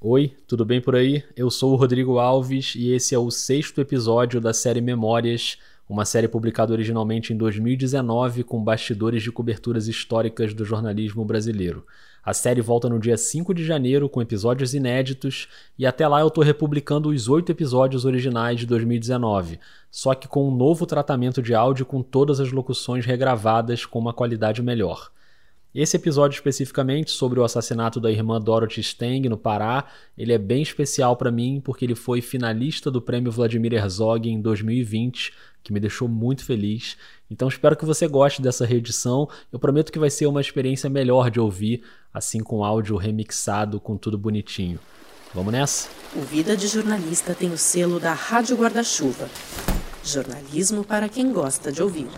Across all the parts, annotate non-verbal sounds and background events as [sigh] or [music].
Oi, tudo bem por aí? Eu sou o Rodrigo Alves e esse é o sexto episódio da série Memórias, uma série publicada originalmente em 2019 com bastidores de coberturas históricas do jornalismo brasileiro. A série volta no dia 5 de janeiro com episódios inéditos e até lá eu estou republicando os oito episódios originais de 2019, só que com um novo tratamento de áudio com todas as locuções regravadas com uma qualidade melhor. Esse episódio especificamente sobre o assassinato da irmã Dorothy Steng no Pará, ele é bem especial para mim porque ele foi finalista do Prêmio Vladimir Herzog em 2020, que me deixou muito feliz. Então espero que você goste dessa reedição. Eu prometo que vai ser uma experiência melhor de ouvir, assim com áudio remixado, com tudo bonitinho. Vamos nessa? O Vida de Jornalista tem o selo da Rádio Guarda-Chuva. Jornalismo para quem gosta de ouvir.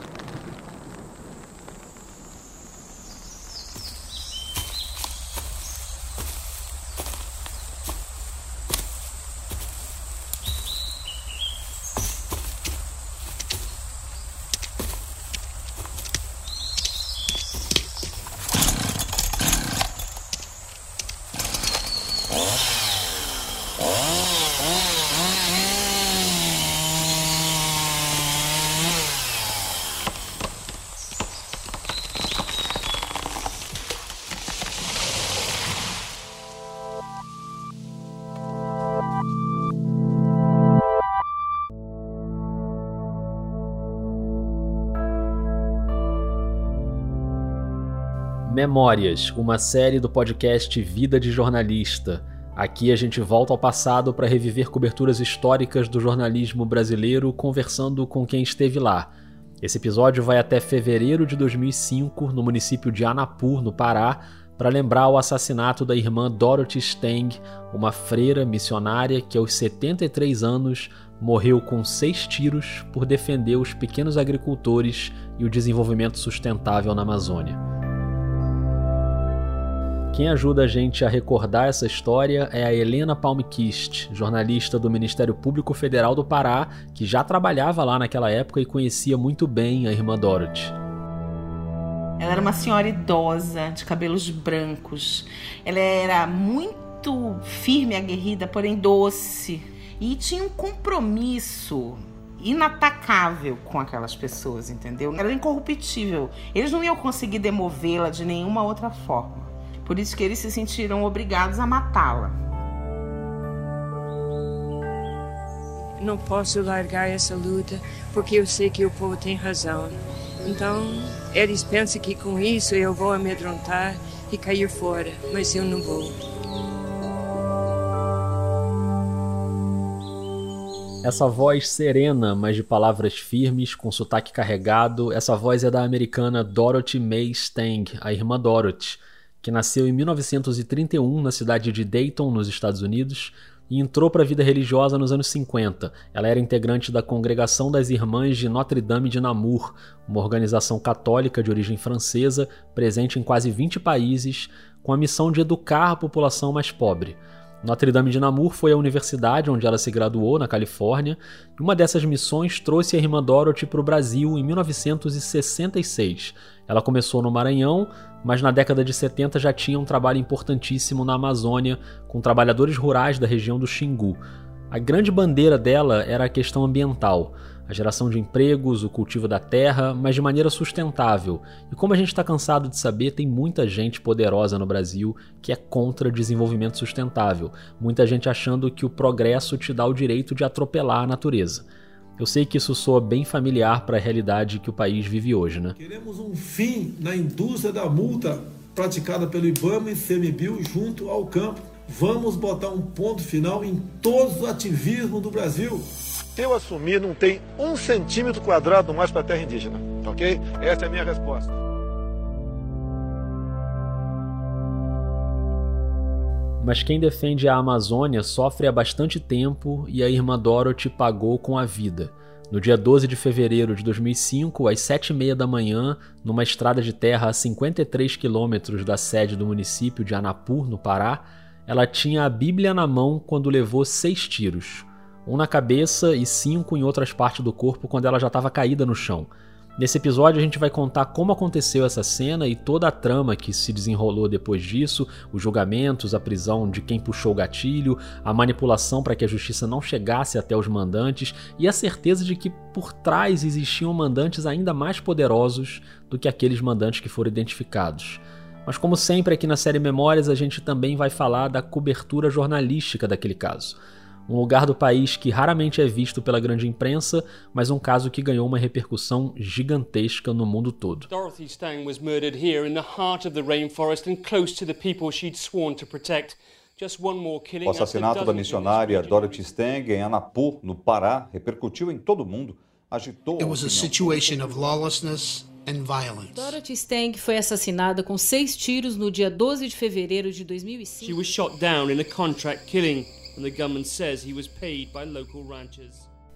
Memórias, uma série do podcast Vida de Jornalista. Aqui a gente volta ao passado para reviver coberturas históricas do jornalismo brasileiro, conversando com quem esteve lá. Esse episódio vai até fevereiro de 2005, no município de Anapur, no Pará, para lembrar o assassinato da irmã Dorothy Steng, uma freira missionária que aos 73 anos morreu com seis tiros por defender os pequenos agricultores e o desenvolvimento sustentável na Amazônia. Quem ajuda a gente a recordar essa história é a Helena Palmquist, jornalista do Ministério Público Federal do Pará, que já trabalhava lá naquela época e conhecia muito bem a irmã Dorothy. Ela era uma senhora idosa, de cabelos brancos. Ela era muito firme, aguerrida, porém doce. E tinha um compromisso inatacável com aquelas pessoas, entendeu? Era incorruptível. Eles não iam conseguir demovê-la de nenhuma outra forma. Por isso que eles se sentiram obrigados a matá-la. Não posso largar essa luta porque eu sei que o povo tem razão. Então, eles pensam que com isso eu vou amedrontar e cair fora, mas eu não vou. Essa voz serena, mas de palavras firmes, com sotaque carregado, essa voz é da americana Dorothy May Stang, a irmã Dorothy, que nasceu em 1931 na cidade de Dayton, nos Estados Unidos, e entrou para a vida religiosa nos anos 50. Ela era integrante da Congregação das Irmãs de Notre Dame de Namur, uma organização católica de origem francesa presente em quase 20 países, com a missão de educar a população mais pobre. Notre Dame de Namur foi a universidade onde ela se graduou, na Califórnia, e uma dessas missões trouxe a irmã Dorothy para o Brasil em 1966. Ela começou no Maranhão, mas na década de 70 já tinha um trabalho importantíssimo na Amazônia, com trabalhadores rurais da região do Xingu. A grande bandeira dela era a questão ambiental, a geração de empregos, o cultivo da terra, mas de maneira sustentável. E como a gente está cansado de saber, tem muita gente poderosa no Brasil que é contra desenvolvimento sustentável. Muita gente achando que o progresso te dá o direito de atropelar a natureza. Eu sei que isso soa bem familiar para a realidade que o país vive hoje, né? Queremos um fim na indústria da multa praticada pelo IBAMA e CMBio junto ao campo. Vamos botar um ponto final em todos os ativismos do Brasil. Se eu assumir, não tem um centímetro quadrado mais para a terra indígena, ok? Essa é a minha resposta. Mas quem defende a Amazônia sofre há bastante tempo e a irmã Dorothy pagou com a vida. No dia 12 de fevereiro de 2005, às 7h30 da manhã, numa estrada de terra a 53 quilômetros da sede do município de Anapur, no Pará, ela tinha a Bíblia na mão quando levou seis tiros. Um na cabeça e cinco em outras partes do corpo quando ela já estava caída no chão. Nesse episódio a gente vai contar como aconteceu essa cena e toda a trama que se desenrolou depois disso, os julgamentos, a prisão de quem puxou o gatilho, a manipulação para que a justiça não chegasse até os mandantes e a certeza de que por trás existiam mandantes ainda mais poderosos do que aqueles mandantes que foram identificados. Mas como sempre aqui na série Memórias, a gente também vai falar da cobertura jornalística daquele caso um lugar do país que raramente é visto pela grande imprensa, mas um caso que ganhou uma repercussão gigantesca no mundo todo. Dorothy Stang was murdered here in the heart of the rainforest and close to the people she'd sworn to protect. O assassinato da missionária Dorothy Stang em Anapu, no Pará, repercutiu em todo o mundo, agitou. It was a situation of lawlessness Dorothy Stang foi assassinada com seis tiros no dia 12 de fevereiro de 2005. She was shot down in a contract killing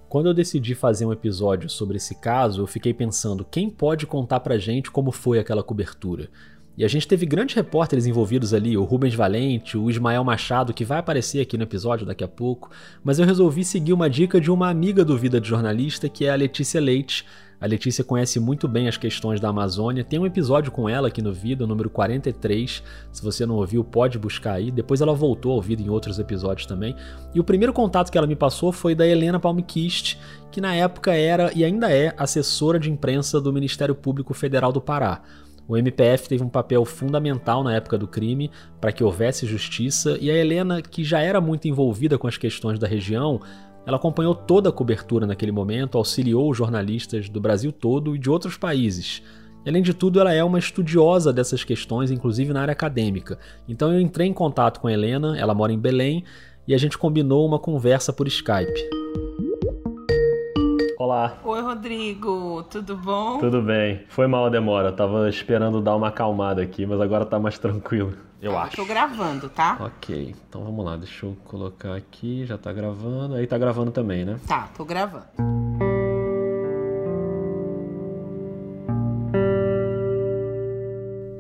Quando eu decidi fazer um episódio sobre esse caso, eu fiquei pensando quem pode contar pra gente como foi aquela cobertura. E a gente teve grandes repórteres envolvidos ali, o Rubens Valente, o Ismael Machado, que vai aparecer aqui no episódio daqui a pouco, mas eu resolvi seguir uma dica de uma amiga do Vida de Jornalista, que é a Letícia Leite, a Letícia conhece muito bem as questões da Amazônia. Tem um episódio com ela aqui no Vida, número 43. Se você não ouviu, pode buscar aí. Depois ela voltou ao Vida em outros episódios também. E o primeiro contato que ela me passou foi da Helena Palmquist, que na época era e ainda é assessora de imprensa do Ministério Público Federal do Pará. O MPF teve um papel fundamental na época do crime para que houvesse justiça, e a Helena, que já era muito envolvida com as questões da região, ela acompanhou toda a cobertura naquele momento, auxiliou os jornalistas do Brasil todo e de outros países. Além de tudo, ela é uma estudiosa dessas questões, inclusive na área acadêmica. Então eu entrei em contato com a Helena, ela mora em Belém, e a gente combinou uma conversa por Skype. Olá. Oi, Rodrigo, tudo bom? Tudo bem. Foi mal a demora, tava esperando dar uma acalmada aqui, mas agora tá mais tranquilo. Eu acho. Tô gravando, tá? Ok. Então vamos lá, deixa eu colocar aqui. Já tá gravando. Aí tá gravando também, né? Tá, tô gravando.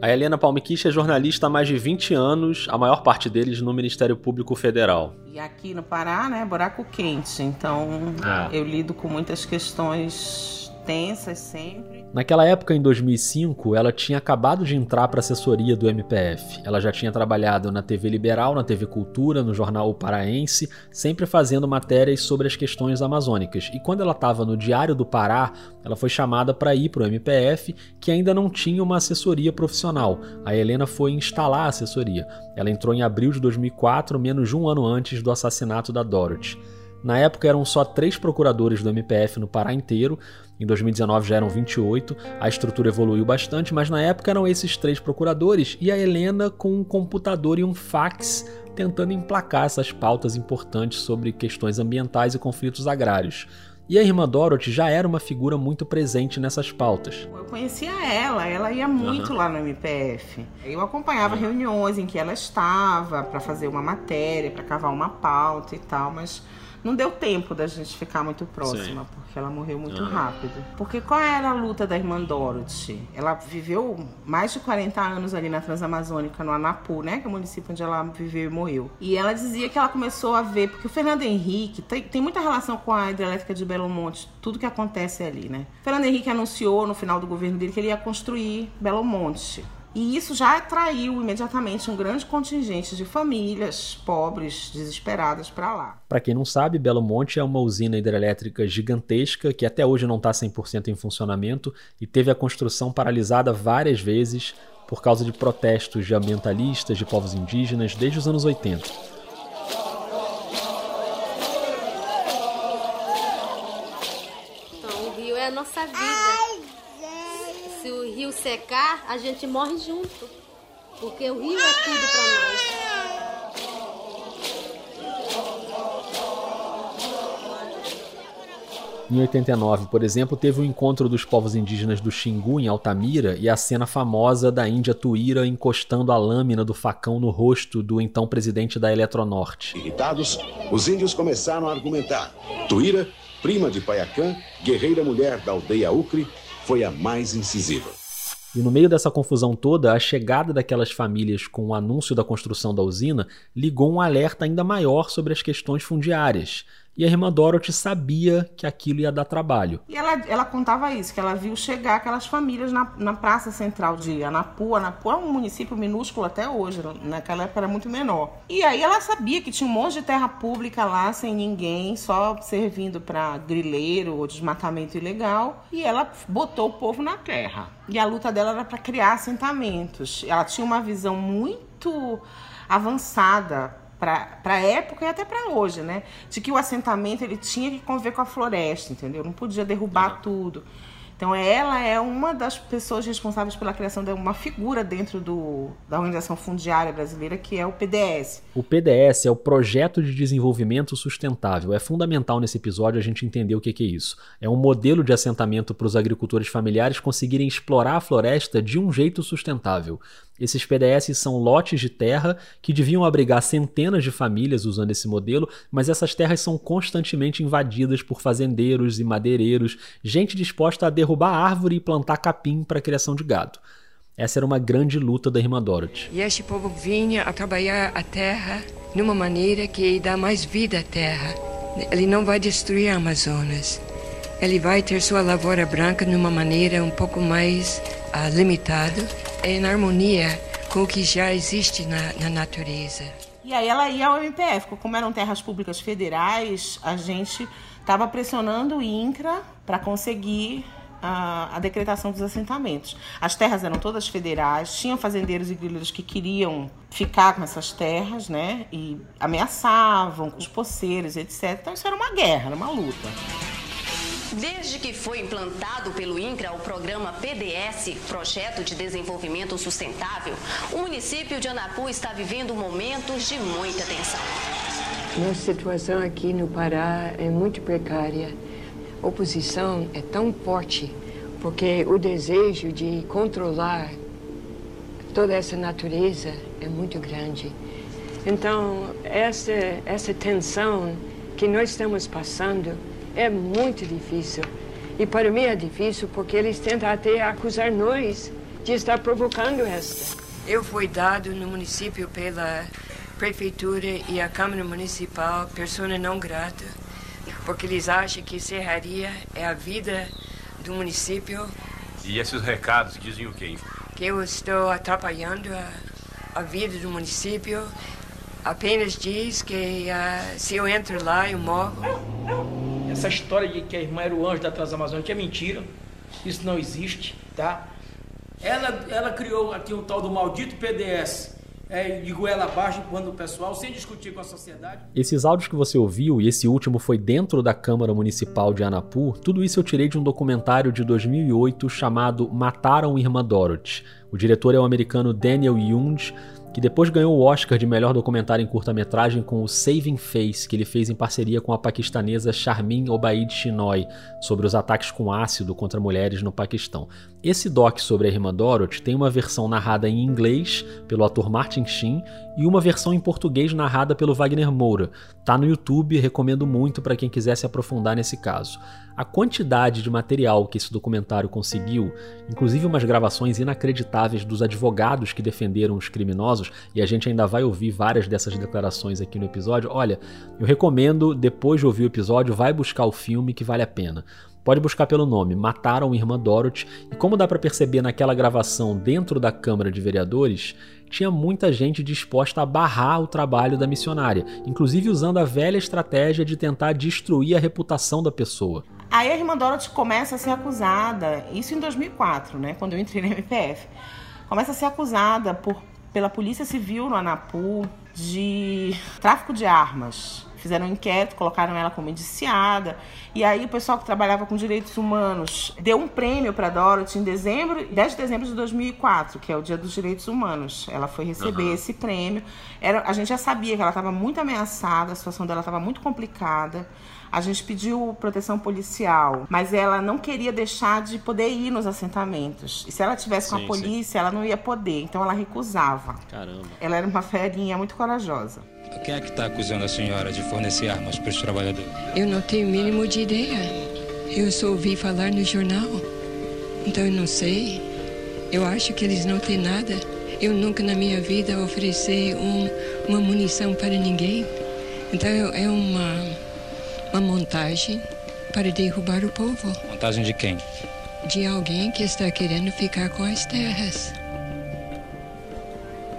A Helena Palmiquich é jornalista há mais de 20 anos, a maior parte deles no Ministério Público Federal. E aqui no Pará, né, buraco quente. Então, ah. eu lido com muitas questões tensas sempre. Naquela época, em 2005, ela tinha acabado de entrar para a assessoria do MPF. Ela já tinha trabalhado na TV Liberal, na TV Cultura, no jornal o Paraense, sempre fazendo matérias sobre as questões amazônicas. E quando ela estava no Diário do Pará, ela foi chamada para ir para o MPF, que ainda não tinha uma assessoria profissional. A Helena foi instalar a assessoria. Ela entrou em abril de 2004, menos de um ano antes do assassinato da Dorothy. Na época eram só três procuradores do MPF no Pará inteiro, em 2019 já eram 28, a estrutura evoluiu bastante, mas na época eram esses três procuradores e a Helena com um computador e um fax tentando emplacar essas pautas importantes sobre questões ambientais e conflitos agrários. E a irmã Dorothy já era uma figura muito presente nessas pautas. Eu conhecia ela, ela ia muito uhum. lá no MPF. Eu acompanhava uhum. reuniões em que ela estava para fazer uma matéria, para cavar uma pauta e tal, mas não deu tempo da gente ficar muito próxima, Sim. porque ela morreu muito uhum. rápido. Porque qual era a luta da irmã Dorothy? Ela viveu mais de 40 anos ali na Transamazônica, no Anapu, né? Que é o município onde ela viveu e morreu. E ela dizia que ela começou a ver, porque o Fernando Henrique tem, tem muita relação com a hidrelétrica de Belo Monte, tudo que acontece ali, né? O Fernando Henrique anunciou no final do governo dele que ele ia construir Belo Monte. E isso já atraiu imediatamente um grande contingente de famílias pobres, desesperadas para lá. Para quem não sabe, Belo Monte é uma usina hidrelétrica gigantesca que até hoje não está 100% em funcionamento e teve a construção paralisada várias vezes por causa de protestos de ambientalistas, de povos indígenas, desde os anos 80. Então, o rio é a nossa vida se o rio secar, a gente morre junto. Porque o rio é tudo para nós. Em 89, por exemplo, teve o encontro dos povos indígenas do Xingu em Altamira e a cena famosa da Índia Tuíra encostando a lâmina do facão no rosto do então presidente da Eletronorte. Irritados, os índios começaram a argumentar. Tuíra, prima de Paiacã, guerreira mulher da aldeia Ucre, foi a mais incisiva. E no meio dessa confusão toda, a chegada daquelas famílias com o anúncio da construção da usina ligou um alerta ainda maior sobre as questões fundiárias. E a irmã Dorothy sabia que aquilo ia dar trabalho. E ela, ela contava isso, que ela viu chegar aquelas famílias na, na praça central de Anapu. Anapu é um município minúsculo até hoje, naquela época era muito menor. E aí ela sabia que tinha um monte de terra pública lá, sem ninguém, só servindo para grileiro ou desmatamento ilegal. E ela botou o povo na terra. E a luta dela era para criar assentamentos. Ela tinha uma visão muito avançada para a época e até para hoje, né? De que o assentamento ele tinha que conviver com a floresta, entendeu? Não podia derrubar uhum. tudo. Então, ela é uma das pessoas responsáveis pela criação de uma figura dentro do, da Organização Fundiária Brasileira, que é o PDS. O PDS é o Projeto de Desenvolvimento Sustentável. É fundamental nesse episódio a gente entender o que é isso. É um modelo de assentamento para os agricultores familiares conseguirem explorar a floresta de um jeito sustentável. Esses PDS são lotes de terra que deviam abrigar centenas de famílias usando esse modelo, mas essas terras são constantemente invadidas por fazendeiros e madeireiros, gente disposta a derrubar árvore e plantar capim para a criação de gado. Essa era uma grande luta da irmã Dorothy. E este povo vinha a trabalhar a terra de uma maneira que dá mais vida à terra. Ele não vai destruir a Amazonas. Ele vai ter sua lavoura branca de uma maneira um pouco mais uh, limitada em harmonia com o que já existe na, na natureza. E aí ela ia ao MPF, como eram terras públicas federais, a gente estava pressionando o INCRA para conseguir a, a, decretação dos assentamentos. As terras eram todas federais, tinham fazendeiros e grileiros que queriam ficar com essas terras, né? E ameaçavam os poceiros, etc. Então isso era uma guerra, era uma luta. Desde que foi implantado pelo INCRA o programa PDS, Projeto de Desenvolvimento Sustentável, o município de Anapu está vivendo momentos de muita tensão. Nossa situação aqui no Pará é muito precária. A oposição é tão forte porque o desejo de controlar toda essa natureza é muito grande. Então, essa, essa tensão que nós estamos passando é muito difícil. E para mim é difícil porque eles tentam até acusar nós de estar provocando esta. Eu fui dado no município pela prefeitura e a Câmara Municipal persona não grata, porque eles acham que serraria é a vida do município. E esses recados dizem o quê? Que eu estou atrapalhando a, a vida do município. Apenas diz que uh, se eu entro lá, eu morro. Essa história de que a irmã era o anjo da Transamazônica é mentira. Isso não existe, tá? Ela, ela criou aqui o tal do maldito PDS. É, de goela abaixo, empurrando o pessoal, sem discutir com a sociedade. Esses áudios que você ouviu, e esse último foi dentro da Câmara Municipal de Anapu, tudo isso eu tirei de um documentário de 2008 chamado Mataram Irmã Dorothy. O diretor é o americano Daniel Young, que depois ganhou o Oscar de melhor documentário em curta-metragem com o Saving Face, que ele fez em parceria com a paquistanesa Charmin Obaid Chinoy, sobre os ataques com ácido contra mulheres no Paquistão. Esse doc sobre a irmã Dorothy tem uma versão narrada em inglês pelo ator Martin Sheen e uma versão em português narrada pelo Wagner Moura. Tá no YouTube, recomendo muito para quem quiser se aprofundar nesse caso. A quantidade de material que esse documentário conseguiu, inclusive umas gravações inacreditáveis dos advogados que defenderam os criminosos, e a gente ainda vai ouvir várias dessas declarações aqui no episódio. Olha, eu recomendo, depois de ouvir o episódio, vai buscar o filme que vale a pena. Pode buscar pelo nome Mataram Irmã Dorothy, e como dá para perceber naquela gravação dentro da Câmara de Vereadores, tinha muita gente disposta a barrar o trabalho da missionária, inclusive usando a velha estratégia de tentar destruir a reputação da pessoa. Aí a irmã Dorothy começa a ser acusada, isso em 2004, né, quando eu entrei na MPF, começa a ser acusada por, pela Polícia Civil no Anapu de tráfico de armas fizeram um inquérito, colocaram ela como indiciada. E aí o pessoal que trabalhava com direitos humanos deu um prêmio para Dorothy em dezembro, 10 de dezembro de 2004, que é o Dia dos Direitos Humanos. Ela foi receber uhum. esse prêmio. Era, a gente já sabia que ela estava muito ameaçada, a situação dela estava muito complicada. A gente pediu proteção policial, mas ela não queria deixar de poder ir nos assentamentos. E se ela tivesse com sim, a polícia, sim. ela não ia poder. Então ela recusava. Caramba. Ela era uma ferinha muito corajosa. Quem é que está acusando a senhora de fornecer armas para os trabalhadores? Eu não tenho o mínimo de ideia. Eu só ouvi falar no jornal. Então eu não sei. Eu acho que eles não têm nada. Eu nunca na minha vida ofereci um, uma munição para ninguém. Então é uma, uma montagem para derrubar o povo. Montagem de quem? De alguém que está querendo ficar com as terras.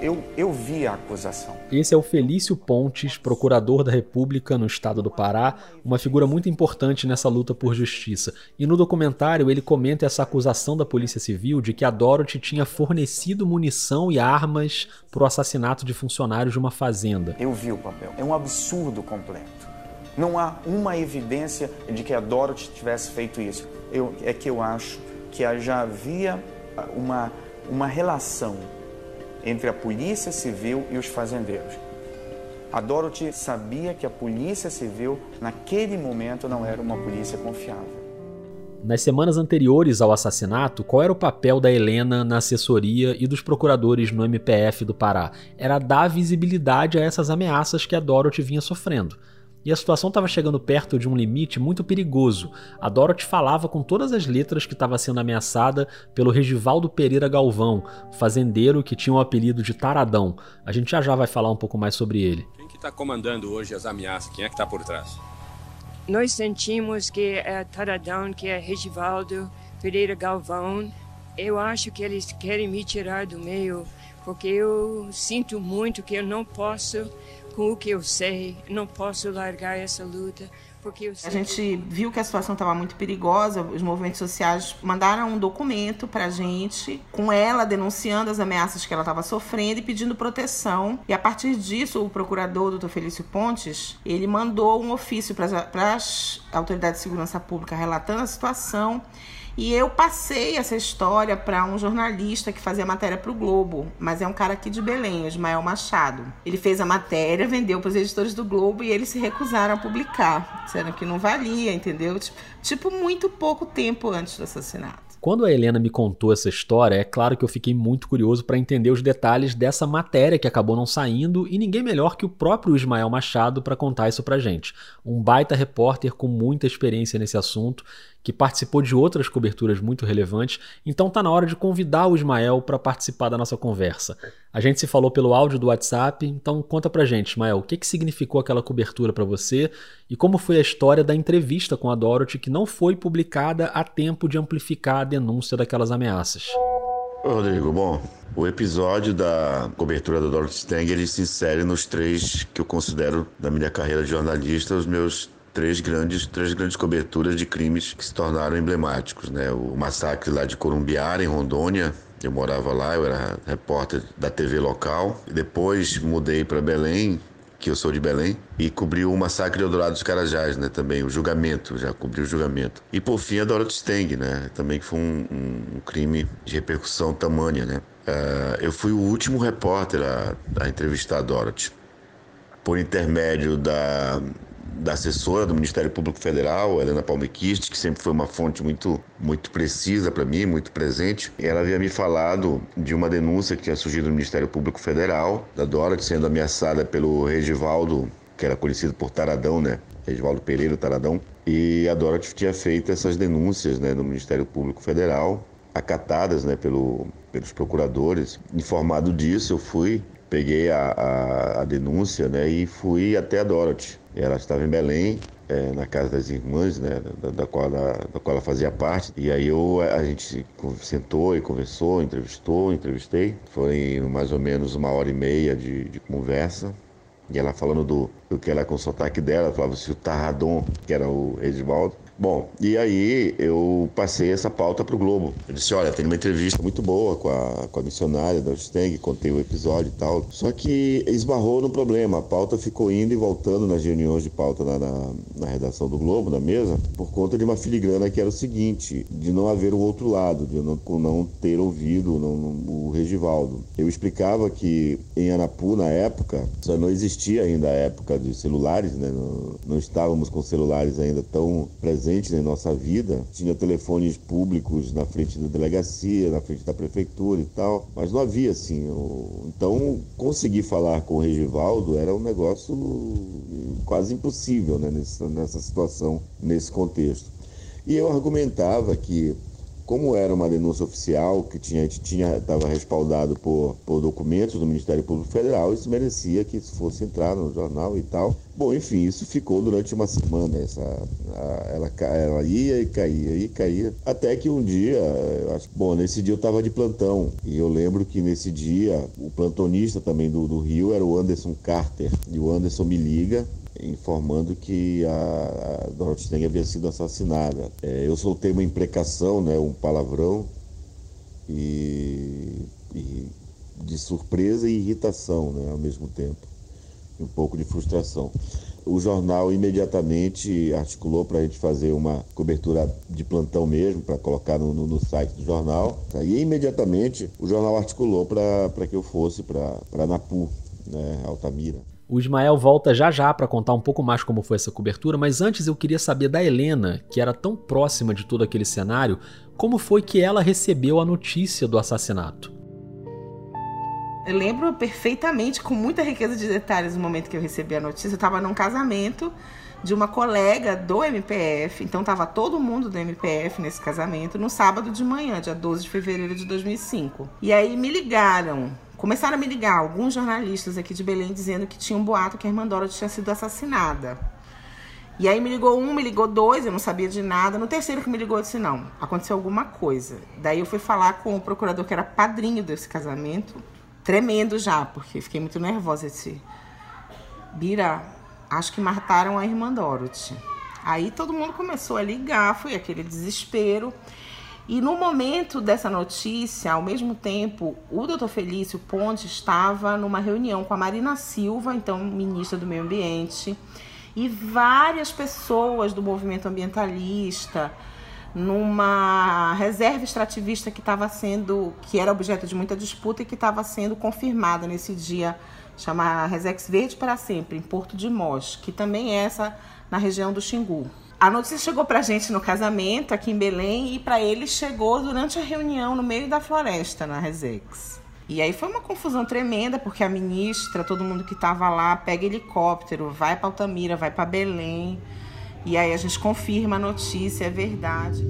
Eu, eu vi a acusação. Esse é o Felício Pontes, procurador da República no estado do Pará, uma figura muito importante nessa luta por justiça. E no documentário ele comenta essa acusação da Polícia Civil de que a Dorothy tinha fornecido munição e armas para o assassinato de funcionários de uma fazenda. Eu vi o papel. É um absurdo completo. Não há uma evidência de que a Dorothy tivesse feito isso. Eu, é que eu acho que já havia uma, uma relação entre a polícia civil e os fazendeiros. A Dorothy sabia que a polícia civil, naquele momento, não era uma polícia confiável. Nas semanas anteriores ao assassinato, qual era o papel da Helena na assessoria e dos procuradores no MPF do Pará? Era dar visibilidade a essas ameaças que a Dorothy vinha sofrendo. E a situação estava chegando perto de um limite muito perigoso. A Dorothy falava com todas as letras que estava sendo ameaçada pelo Regivaldo Pereira Galvão, fazendeiro que tinha o apelido de Taradão. A gente já já vai falar um pouco mais sobre ele. Quem que está comandando hoje as ameaças? Quem é que está por trás? Nós sentimos que é Taradão, que é Regivaldo Pereira Galvão. Eu acho que eles querem me tirar do meio, porque eu sinto muito que eu não posso com o que eu sei, não posso largar essa luta. Porque a gente viu que a situação estava muito perigosa, os movimentos sociais mandaram um documento para a gente, com ela denunciando as ameaças que ela estava sofrendo e pedindo proteção. E a partir disso, o procurador, doutor Felício Pontes, ele mandou um ofício para as autoridades de segurança pública relatando a situação e eu passei essa história para um jornalista que fazia matéria para o Globo, mas é um cara aqui de Belém, Ismael Machado. Ele fez a matéria, vendeu para os editores do Globo e eles se recusaram a publicar, disseram que não valia, entendeu? Tipo, tipo muito pouco tempo antes do assassinato. Quando a Helena me contou essa história, é claro que eu fiquei muito curioso para entender os detalhes dessa matéria que acabou não saindo e ninguém melhor que o próprio Ismael Machado para contar isso pra gente. Um baita repórter com muita experiência nesse assunto que participou de outras coberturas muito relevantes, então tá na hora de convidar o Ismael para participar da nossa conversa. A gente se falou pelo áudio do WhatsApp, então conta pra gente, Ismael, o que, que significou aquela cobertura para você e como foi a história da entrevista com a Dorothy que não foi publicada a tempo de amplificar a denúncia daquelas ameaças. Rodrigo, bom, o episódio da cobertura da Dorothy Stang ele se insere nos três que eu considero da minha carreira de jornalista os meus três grandes, três grandes coberturas de crimes que se tornaram emblemáticos, né? O massacre lá de Corumbiara, em Rondônia, eu morava lá, eu era repórter da TV local. Depois mudei para Belém, que eu sou de Belém, e cobri o massacre de Eldorado dos Carajás, né? Também o julgamento, já cobri o julgamento. E por fim a Dorothy Steng, né? Também que foi um, um, um crime de repercussão tamanha, né? Uh, eu fui o último repórter a, a entrevistar a Dorothy. Por intermédio da da assessora do Ministério Público Federal, Helena Palmequist, que sempre foi uma fonte muito, muito precisa para mim, muito presente. Ela havia me falado de uma denúncia que tinha surgido no Ministério Público Federal, da Dorothy sendo ameaçada pelo Regivaldo, que era conhecido por Taradão, né? Regivaldo Pereira Taradão. E a Dorothy tinha feito essas denúncias né, no Ministério Público Federal, acatadas né, pelo, pelos procuradores. Informado disso, eu fui, peguei a, a, a denúncia né, e fui até a Dorothy ela estava em Belém, é, na casa das irmãs, né, da, da, qual ela, da qual ela fazia parte. E aí eu, a gente sentou e conversou, entrevistou, entrevistei. Foi mais ou menos uma hora e meia de, de conversa. E ela falando do, do que ela com o sotaque dela, falava se o Tarradon, que era o Edvaldo, Bom, e aí eu passei essa pauta para o Globo. Eu disse, olha, tem uma entrevista muito boa com a, com a missionária da Steng, contei o episódio e tal. Só que esbarrou no problema, a pauta ficou indo e voltando nas reuniões de pauta na, na, na redação do Globo, na mesa, por conta de uma filigrana que era o seguinte, de não haver o outro lado, de não, não ter ouvido não, o Regivaldo. Eu explicava que em Anapu, na época, só não existia ainda a época de celulares, né? não, não estávamos com celulares ainda tão presentes presentes em nossa vida. Tinha telefones públicos na frente da delegacia, na frente da prefeitura e tal, mas não havia assim. Então, conseguir falar com o Regivaldo era um negócio quase impossível né, nessa, nessa situação, nesse contexto. E eu argumentava que como era uma denúncia oficial que tinha tinha estava respaldado por, por documentos do Ministério Público Federal, isso merecia que isso fosse entrar no jornal e tal. Bom, enfim, isso ficou durante uma semana. Essa, a, ela, ela ia e caía, e caía. Até que um dia, acho, bom, nesse dia eu estava de plantão. E eu lembro que nesse dia, o plantonista também do, do Rio era o Anderson Carter. E o Anderson me liga informando que a, a Dorothy havia sido assassinada. É, eu soltei uma imprecação, né, um palavrão, e, e de surpresa e irritação né, ao mesmo tempo, um pouco de frustração. O jornal imediatamente articulou para a gente fazer uma cobertura de plantão mesmo, para colocar no, no, no, site do jornal. E imediatamente o jornal articulou para que eu fosse para Napu, né, Altamira. O Ismael volta já já para contar um pouco mais como foi essa cobertura, mas antes eu queria saber da Helena, que era tão próxima de todo aquele cenário, como foi que ela recebeu a notícia do assassinato. Eu lembro perfeitamente, com muita riqueza de detalhes, no momento que eu recebi a notícia. Eu estava num casamento de uma colega do MPF, então estava todo mundo do MPF nesse casamento, no sábado de manhã, dia 12 de fevereiro de 2005. E aí me ligaram Começaram a me ligar alguns jornalistas aqui de Belém dizendo que tinha um boato que a irmã Dora tinha sido assassinada. E aí me ligou um, me ligou dois, eu não sabia de nada. No terceiro que me ligou, eu disse, não, aconteceu alguma coisa. Daí eu fui falar com o procurador que era padrinho desse casamento, tremendo já, porque fiquei muito nervosa. Eu disse, Bira, acho que mataram a irmã Dorothy. Aí todo mundo começou a ligar, foi aquele desespero. E no momento dessa notícia, ao mesmo tempo, o doutor Felício Ponte estava numa reunião com a Marina Silva, então ministra do Meio Ambiente, e várias pessoas do movimento ambientalista, numa reserva extrativista que estava sendo, que era objeto de muita disputa e que estava sendo confirmada nesse dia, chama Resex Verde para Sempre, em Porto de Mós, que também é essa na região do Xingu. A notícia chegou pra gente no casamento aqui em Belém e para ele chegou durante a reunião no meio da floresta na Resex. E aí foi uma confusão tremenda, porque a ministra, todo mundo que estava lá, pega helicóptero, vai para Altamira, vai para Belém. E aí a gente confirma a notícia, é verdade.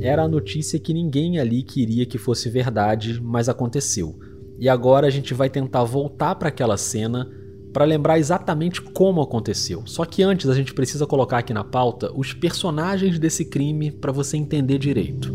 Era a notícia que ninguém ali queria que fosse verdade, mas aconteceu. E agora a gente vai tentar voltar para aquela cena para lembrar exatamente como aconteceu. Só que antes a gente precisa colocar aqui na pauta os personagens desse crime para você entender direito.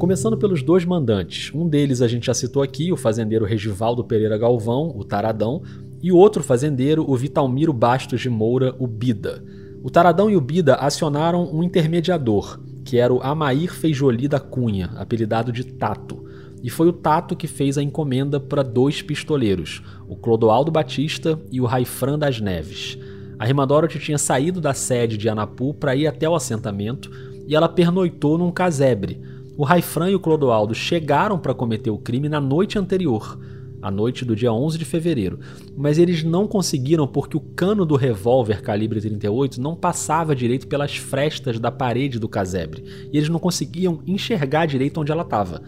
Começando pelos dois mandantes. Um deles a gente já citou aqui, o fazendeiro Regivaldo Pereira Galvão, o Taradão, e o outro fazendeiro, o Vitalmiro Bastos de Moura, o Bida. O Taradão e o Bida acionaram um intermediador, que era o Amair Feijoli da Cunha, apelidado de Tato e foi o Tato que fez a encomenda para dois pistoleiros, o Clodoaldo Batista e o Raifran das Neves. A irmã Dorothy tinha saído da sede de Anapu para ir até o assentamento e ela pernoitou num casebre. O Raifran e o Clodoaldo chegaram para cometer o crime na noite anterior, a noite do dia 11 de fevereiro, mas eles não conseguiram porque o cano do revólver calibre 38 não passava direito pelas frestas da parede do casebre e eles não conseguiam enxergar direito onde ela estava.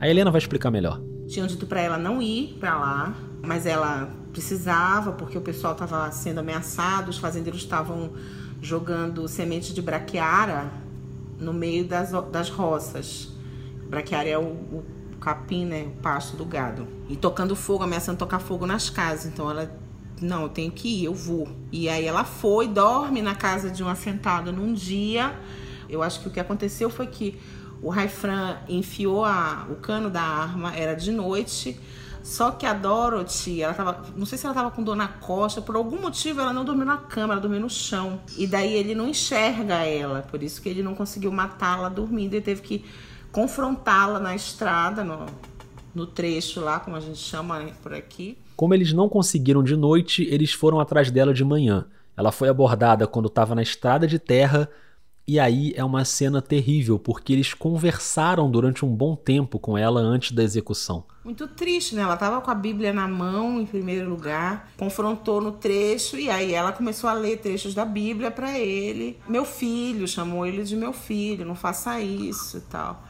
A Helena vai explicar melhor. Tinham dito para ela não ir para lá, mas ela precisava porque o pessoal estava sendo ameaçado, os fazendeiros estavam jogando semente de braquiara no meio das, das roças. Braquiara é o, o capim, né, o pasto do gado. E tocando fogo, ameaçando tocar fogo nas casas. Então ela não, eu tenho que ir, eu vou. E aí ela foi, dorme na casa de um assentado num dia. Eu acho que o que aconteceu foi que o Raifran enfiou a, o cano da arma, era de noite. Só que a Dorothy, ela tava, não sei se ela tava com dor na costa, por algum motivo ela não dormiu na cama, ela dormiu no chão. E daí ele não enxerga ela, por isso que ele não conseguiu matá-la dormindo, ele teve que confrontá-la na estrada, no, no trecho lá, como a gente chama né, por aqui. Como eles não conseguiram de noite, eles foram atrás dela de manhã. Ela foi abordada quando estava na estrada de terra e aí é uma cena terrível, porque eles conversaram durante um bom tempo com ela antes da execução. Muito triste, né? Ela estava com a Bíblia na mão, em primeiro lugar, confrontou no trecho e aí ela começou a ler trechos da Bíblia para ele. Meu filho, chamou ele de meu filho, não faça isso e tal.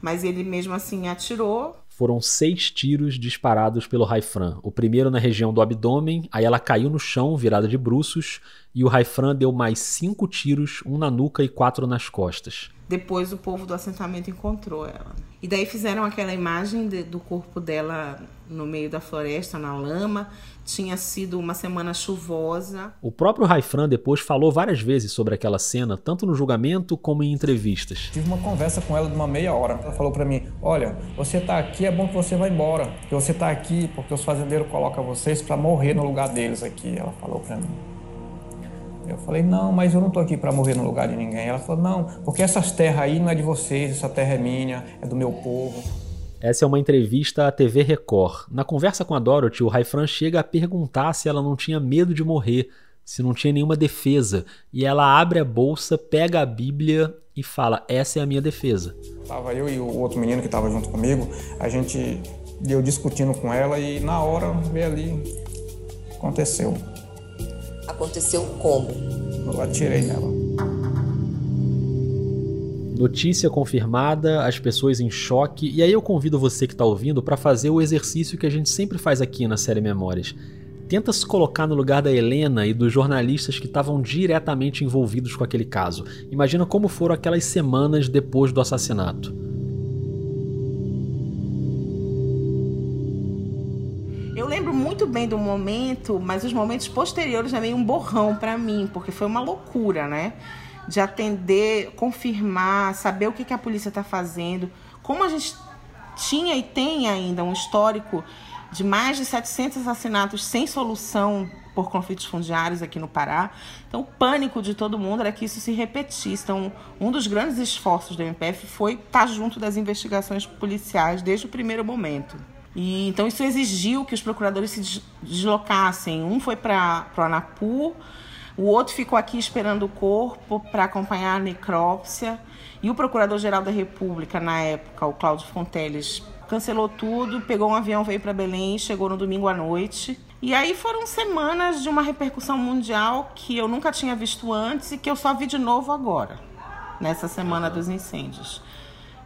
Mas ele mesmo assim atirou. Foram seis tiros disparados pelo Raifran. O primeiro na região do abdômen, aí ela caiu no chão, virada de bruços, e o Raifran deu mais cinco tiros, um na nuca e quatro nas costas. Depois o povo do assentamento encontrou ela. E daí fizeram aquela imagem de, do corpo dela no meio da floresta, na lama. Tinha sido uma semana chuvosa. O próprio Raifran depois falou várias vezes sobre aquela cena, tanto no julgamento como em entrevistas. Tive uma conversa com ela de uma meia hora. Ela falou para mim: Olha, você tá aqui, é bom que você vá embora. Porque você tá aqui porque os fazendeiros colocam vocês para morrer no lugar deles aqui. Ela falou para mim. Eu falei, não, mas eu não estou aqui para morrer no lugar de ninguém. Ela falou, não, porque essas terras aí não é de vocês, essa terra é minha, é do meu povo. Essa é uma entrevista à TV Record. Na conversa com a Dorothy, o Raifran chega a perguntar se ela não tinha medo de morrer, se não tinha nenhuma defesa. E ela abre a bolsa, pega a Bíblia e fala: Essa é a minha defesa. Tava eu e o outro menino que estava junto comigo, a gente deu discutindo com ela e na hora veio ali, aconteceu. Aconteceu como? Eu atirei nela. Notícia confirmada, as pessoas em choque, e aí eu convido você que está ouvindo para fazer o exercício que a gente sempre faz aqui na série Memórias. Tenta se colocar no lugar da Helena e dos jornalistas que estavam diretamente envolvidos com aquele caso. Imagina como foram aquelas semanas depois do assassinato. Bem do momento, mas os momentos posteriores é meio um borrão para mim, porque foi uma loucura, né? De atender, confirmar, saber o que, que a polícia está fazendo. Como a gente tinha e tem ainda um histórico de mais de 700 assassinatos sem solução por conflitos fundiários aqui no Pará. Então, o pânico de todo mundo era que isso se repetisse. Então, um dos grandes esforços do MPF foi estar junto das investigações policiais desde o primeiro momento. E, então isso exigiu que os procuradores se deslocassem. Um foi para o Anapu, o outro ficou aqui esperando o corpo para acompanhar a necrópsia. E o Procurador-Geral da República, na época, o Cláudio Fonteles, cancelou tudo, pegou um avião, veio para Belém, chegou no domingo à noite. E aí foram semanas de uma repercussão mundial que eu nunca tinha visto antes e que eu só vi de novo agora, nessa semana dos incêndios.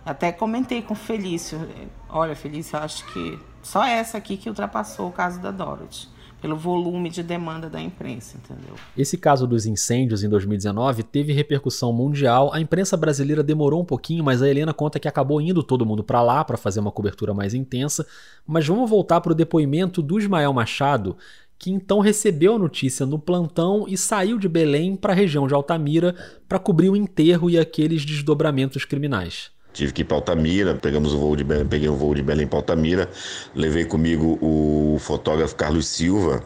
Até comentei com o Felício. Olha, Felício, eu acho que só essa aqui que ultrapassou o caso da Dorothy pelo volume de demanda da imprensa, entendeu? Esse caso dos incêndios em 2019 teve repercussão mundial. A imprensa brasileira demorou um pouquinho, mas a Helena conta que acabou indo todo mundo para lá para fazer uma cobertura mais intensa. Mas vamos voltar para o depoimento do Ismael Machado, que então recebeu a notícia no plantão e saiu de Belém para a região de Altamira para cobrir o enterro e aqueles desdobramentos criminais. Tive que ir para Altamira, pegamos o voo de Belém, peguei um voo de Belém para Altamira, levei comigo o fotógrafo Carlos Silva,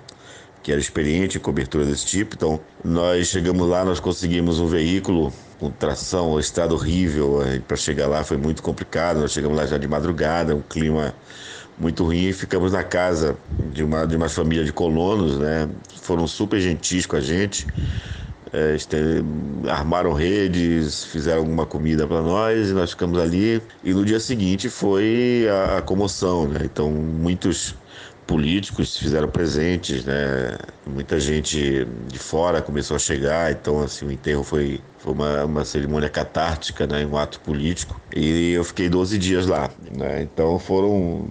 que era experiente em cobertura desse tipo. Então, nós chegamos lá, nós conseguimos um veículo com tração, estrada horrível, para chegar lá foi muito complicado. Nós chegamos lá já de madrugada, um clima muito ruim e ficamos na casa de uma de uma família de colonos, né? Foram super gentis com a gente é, armaram redes, fizeram alguma comida para nós e nós ficamos ali. E no dia seguinte foi a, a comoção, né? Então muitos políticos se fizeram presentes, né? Muita gente de fora começou a chegar, então assim o enterro foi foi uma, uma cerimônia catártica, né? Um ato político. E eu fiquei 12 dias lá, né? Então foram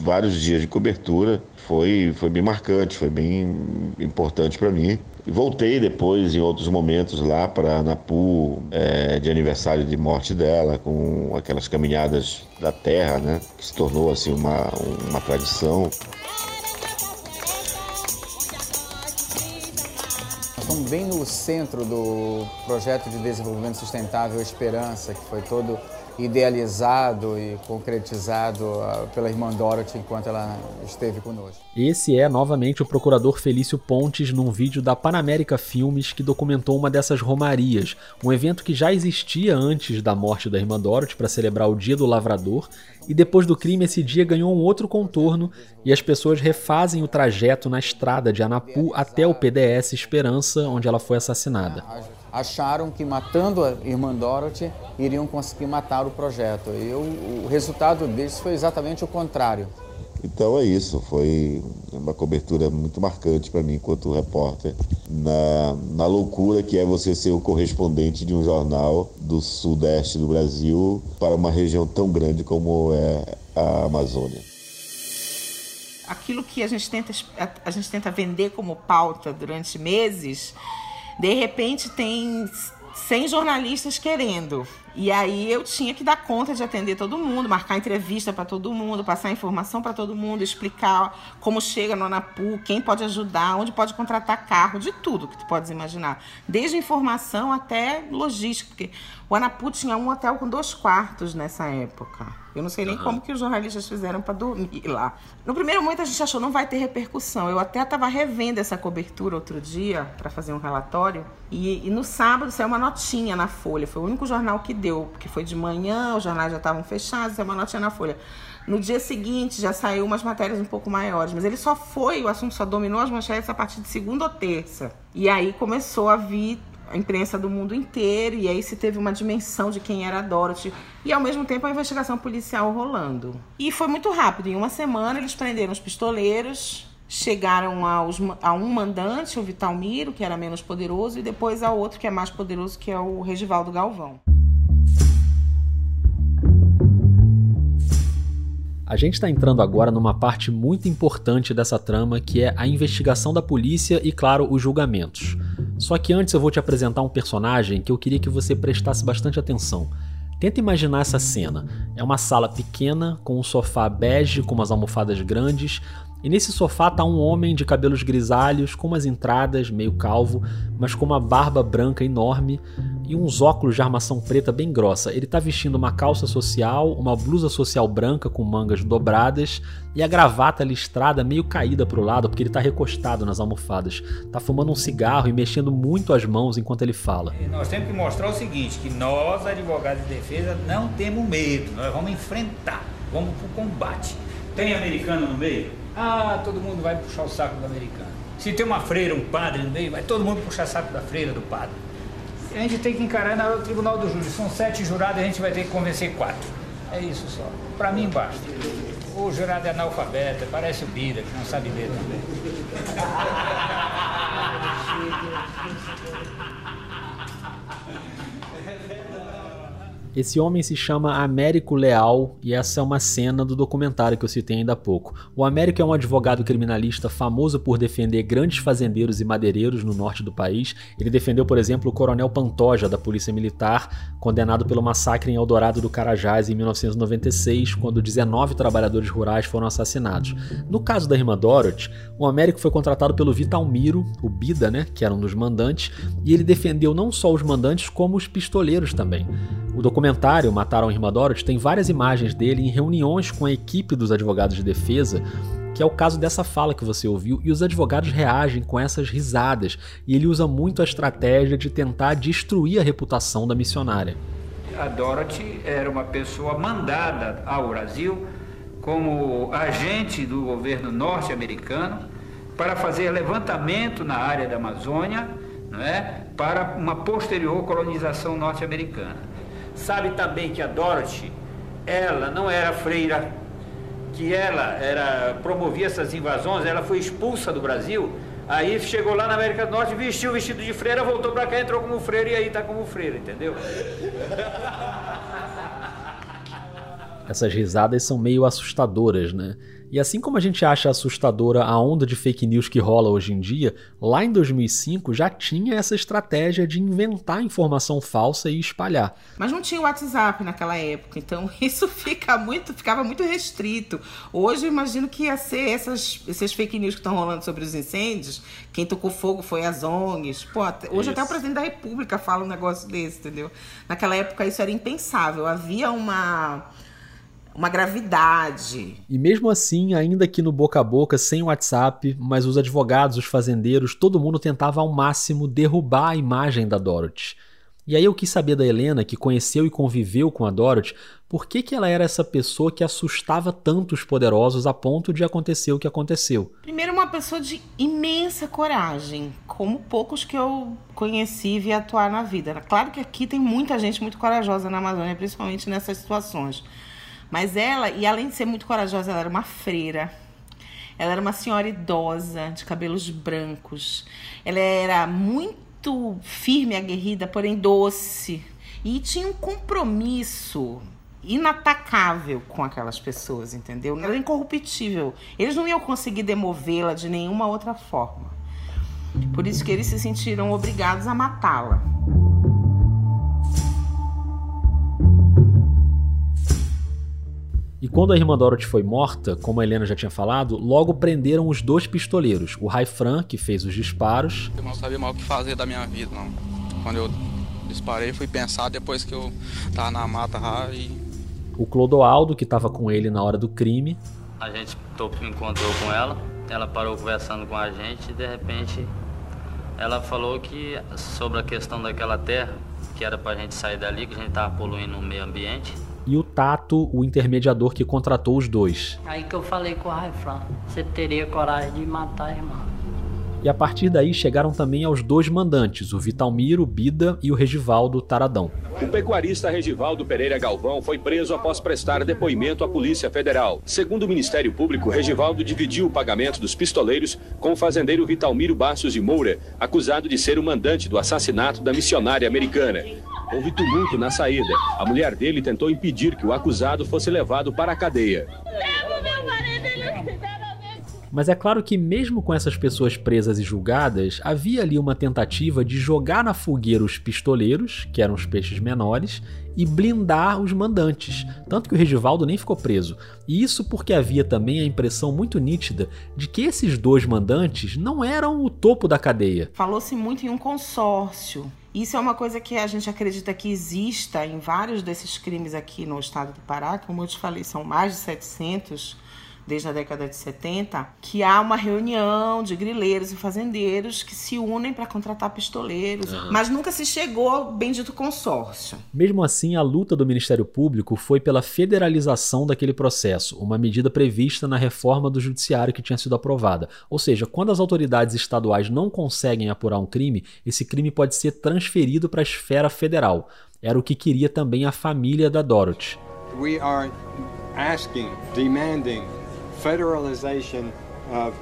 vários dias de cobertura. Foi foi bem marcante, foi bem importante para mim. Voltei depois, em outros momentos, lá para Anapu, é, de aniversário de morte dela, com aquelas caminhadas da terra, né? Que se tornou assim uma, uma tradição. Estamos bem no centro do projeto de desenvolvimento sustentável Esperança, que foi todo idealizado e concretizado ah, pela irmã Dorothy enquanto ela esteve conosco. Esse é novamente o procurador Felício Pontes num vídeo da Panamérica Filmes que documentou uma dessas romarias, um evento que já existia antes da morte da irmã Dorothy para celebrar o Dia do Lavrador, e depois do crime esse dia ganhou um outro contorno e as pessoas refazem o trajeto na estrada de Anapu até o PDS Esperança, onde ela foi assassinada acharam que matando a irmã Dorothy iriam conseguir matar o projeto. E o, o resultado disso foi exatamente o contrário. Então é isso, foi uma cobertura muito marcante para mim enquanto repórter, na, na loucura que é você ser o correspondente de um jornal do sudeste do Brasil para uma região tão grande como é a Amazônia. Aquilo que a gente tenta, a gente tenta vender como pauta durante meses De repente tem 100 jornalistas querendo. E aí eu tinha que dar conta de atender todo mundo, marcar entrevista para todo mundo, passar informação para todo mundo, explicar como chega no Anapu, quem pode ajudar, onde pode contratar carro, de tudo que tu podes imaginar. Desde informação até logística, porque o Anapu tinha um hotel com dois quartos nessa época. Eu não sei nem uhum. como que os jornalistas fizeram para dormir lá. No primeiro momento a gente achou não vai ter repercussão. Eu até estava revendo essa cobertura outro dia para fazer um relatório e, e, no sábado saiu uma notinha na Folha. Foi o único jornal que deu, porque foi de manhã, os jornais já estavam fechados, saiu uma notinha na Folha. No dia seguinte já saiu umas matérias um pouco maiores, mas ele só foi, o assunto só dominou as manchetes a partir de segunda ou terça. E aí começou a vir a imprensa do mundo inteiro, e aí se teve uma dimensão de quem era a Dorothy, e ao mesmo tempo a investigação policial rolando. E foi muito rápido, em uma semana eles prenderam os pistoleiros, chegaram aos, a um mandante, o Vitalmiro, que era menos poderoso, e depois ao outro que é mais poderoso, que é o Regivaldo Galvão. A gente está entrando agora numa parte muito importante dessa trama, que é a investigação da polícia e, claro, os julgamentos. Só que antes eu vou te apresentar um personagem que eu queria que você prestasse bastante atenção. Tenta imaginar essa cena. É uma sala pequena, com um sofá bege com umas almofadas grandes, e nesse sofá tá um homem de cabelos grisalhos, com umas entradas, meio calvo, mas com uma barba branca enorme e uns óculos de armação preta bem grossa. Ele tá vestindo uma calça social, uma blusa social branca com mangas dobradas e a gravata listrada meio caída pro lado, porque ele tá recostado nas almofadas. Tá fumando um cigarro e mexendo muito as mãos enquanto ele fala. Nós temos que mostrar o seguinte, que nós, advogados de defesa, não temos medo, nós vamos enfrentar, vamos pro combate. Tem americano no meio? Ah, todo mundo vai puxar o saco do americano. Se tem uma freira, um padre no meio, vai todo mundo puxar o saco da freira, do padre. A gente tem que encarar no tribunal do júri. São sete jurados e a gente vai ter que convencer quatro. É isso só. Para mim basta. O jurado é analfabeto, parece o Bira, que não sabe ler também. [laughs] Esse homem se chama Américo Leal e essa é uma cena do documentário que eu citei ainda há pouco. O Américo é um advogado criminalista famoso por defender grandes fazendeiros e madeireiros no norte do país. Ele defendeu, por exemplo, o coronel Pantoja da Polícia Militar, condenado pelo massacre em Eldorado do Carajás em 1996, quando 19 trabalhadores rurais foram assassinados. No caso da irmã Dorothy, o Américo foi contratado pelo Vitalmiro, o Bida, né, que era um dos mandantes, e ele defendeu não só os mandantes como os pistoleiros também. O documentário Mataram a Irmã Dorothy tem várias imagens dele em reuniões com a equipe dos advogados de defesa, que é o caso dessa fala que você ouviu, e os advogados reagem com essas risadas, e ele usa muito a estratégia de tentar destruir a reputação da missionária. A Dorothy era uma pessoa mandada ao Brasil como agente do governo norte-americano para fazer levantamento na área da Amazônia, não é? para uma posterior colonização norte-americana. Sabe também que a Dorothy, ela não era freira, que ela era promovia essas invasões, ela foi expulsa do Brasil, aí chegou lá na América do Norte, vestiu o vestido de freira, voltou para cá, entrou como freira e aí está como freira, entendeu? Essas risadas são meio assustadoras, né? E assim como a gente acha assustadora a onda de fake news que rola hoje em dia, lá em 2005 já tinha essa estratégia de inventar informação falsa e espalhar. Mas não tinha WhatsApp naquela época, então [laughs] isso fica muito, ficava muito restrito. Hoje eu imagino que ia ser essas, essas fake news que estão rolando sobre os incêndios. Quem tocou fogo foi as ONGs. Pô, hoje isso. até o presidente da República fala um negócio desse, entendeu? Naquela época isso era impensável. Havia uma uma gravidade. E mesmo assim, ainda que no boca a boca, sem WhatsApp, mas os advogados, os fazendeiros, todo mundo tentava ao máximo derrubar a imagem da Dorothy. E aí eu quis saber da Helena, que conheceu e conviveu com a Dorothy, por que, que ela era essa pessoa que assustava tanto os poderosos a ponto de acontecer o que aconteceu. Primeiro, uma pessoa de imensa coragem, como poucos que eu conheci e vi atuar na vida. Claro que aqui tem muita gente muito corajosa na Amazônia, principalmente nessas situações. Mas ela, e além de ser muito corajosa, ela era uma freira. Ela era uma senhora idosa, de cabelos brancos. Ela era muito firme, aguerrida, porém doce. E tinha um compromisso inatacável com aquelas pessoas, entendeu? Ela era incorruptível. Eles não iam conseguir demovê-la de nenhuma outra forma. Por isso que eles se sentiram obrigados a matá-la. E quando a irmã Dorothy foi morta, como a Helena já tinha falado, logo prenderam os dois pistoleiros, o Raifran, que fez os disparos. Eu não sabia mais o que fazer da minha vida, não. Quando eu disparei, fui pensar depois que eu tava na mata lá e. O Clodoaldo, que estava com ele na hora do crime. A gente encontrou com ela, ela parou conversando com a gente e de repente ela falou que sobre a questão daquela terra, que era pra gente sair dali, que a gente tava poluindo o meio ambiente e o Tato, o intermediador que contratou os dois. Aí que eu falei com o Raifran, você teria coragem de matar a irmã. E a partir daí chegaram também aos dois mandantes, o Vitalmiro Bida e o Regivaldo Taradão. O pecuarista Regivaldo Pereira Galvão foi preso após prestar depoimento à Polícia Federal. Segundo o Ministério Público, Regivaldo dividiu o pagamento dos pistoleiros com o fazendeiro Vitalmiro Bastos de Moura, acusado de ser o mandante do assassinato da missionária americana. Houve tumulto na saída. A mulher dele tentou impedir que o acusado fosse levado para a cadeia. Mas é claro que, mesmo com essas pessoas presas e julgadas, havia ali uma tentativa de jogar na fogueira os pistoleiros, que eram os peixes menores, e blindar os mandantes. Tanto que o Regivaldo nem ficou preso. E isso porque havia também a impressão muito nítida de que esses dois mandantes não eram o topo da cadeia. Falou-se muito em um consórcio. Isso é uma coisa que a gente acredita que exista em vários desses crimes aqui no estado do Pará, como eu te falei, são mais de 700 desde a década de 70, que há uma reunião de grileiros e fazendeiros que se unem para contratar pistoleiros, uhum. mas nunca se chegou ao bendito consórcio. Mesmo assim, a luta do Ministério Público foi pela federalização daquele processo, uma medida prevista na reforma do judiciário que tinha sido aprovada. Ou seja, quando as autoridades estaduais não conseguem apurar um crime, esse crime pode ser transferido para a esfera federal. Era o que queria também a família da Dorothy. We are asking, demanding federalization of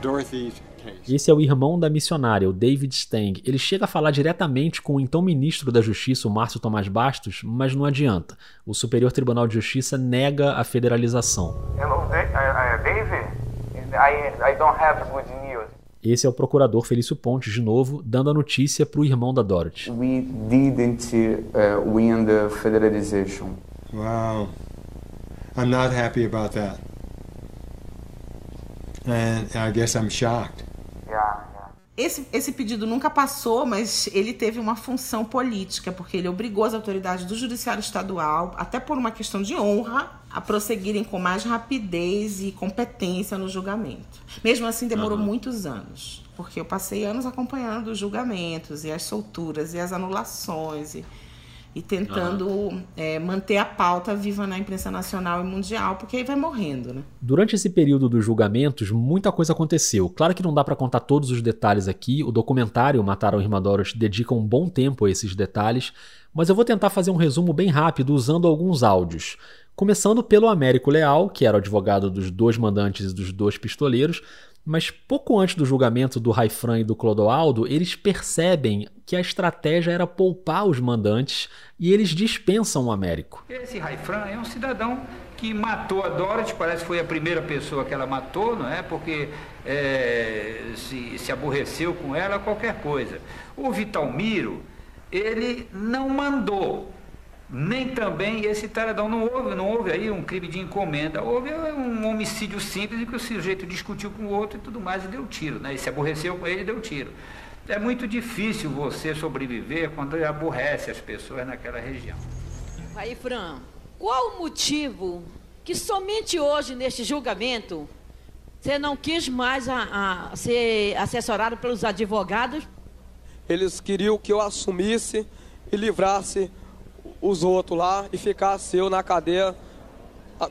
Dorothy's esse é o irmão da missionária, o David Stang. Ele chega a falar diretamente com o então ministro da Justiça, o Márcio Tomás Bastos, mas não adianta. O Superior Tribunal de Justiça nega a federalização. Hello, David. I, don't have good news. Esse é o procurador Felício Pontes, de novo, dando a notícia para o irmão da Dorothy. We didn't uh, win the federalization. Wow. I'm not happy about that. And I guess I'm shocked. Esse, esse pedido nunca passou, mas ele teve uma função política, porque ele obrigou as autoridades do Judiciário Estadual, até por uma questão de honra, a prosseguirem com mais rapidez e competência no julgamento. Mesmo assim, demorou uhum. muitos anos, porque eu passei anos acompanhando os julgamentos e as solturas e as anulações. E e tentando uhum. é, manter a pauta viva na imprensa nacional e mundial, porque aí vai morrendo, né? Durante esse período dos julgamentos, muita coisa aconteceu. Claro que não dá para contar todos os detalhes aqui. O documentário Mataram Irmã Dorothy dedica um bom tempo a esses detalhes, mas eu vou tentar fazer um resumo bem rápido usando alguns áudios. Começando pelo Américo Leal, que era o advogado dos dois mandantes e dos dois pistoleiros, mas pouco antes do julgamento do Raifran e do Clodoaldo, eles percebem que a estratégia era poupar os mandantes e eles dispensam o Américo. Esse Raifran é um cidadão que matou a Dorothy, parece que foi a primeira pessoa que ela matou, não é? Porque é, se, se aborreceu com ela, qualquer coisa. O Vitalmiro, ele não mandou, nem também esse taradão. Não houve, não houve aí um crime de encomenda, houve um homicídio simples em que o sujeito discutiu com o outro e tudo mais e deu tiro, né? E se aborreceu com ele e deu tiro. É muito difícil você sobreviver quando aborrece as pessoas naquela região. Aí, Fran, qual o motivo que somente hoje, neste julgamento, você não quis mais a, a ser assessorado pelos advogados? Eles queriam que eu assumisse e livrasse os outros lá e ficasse eu na cadeia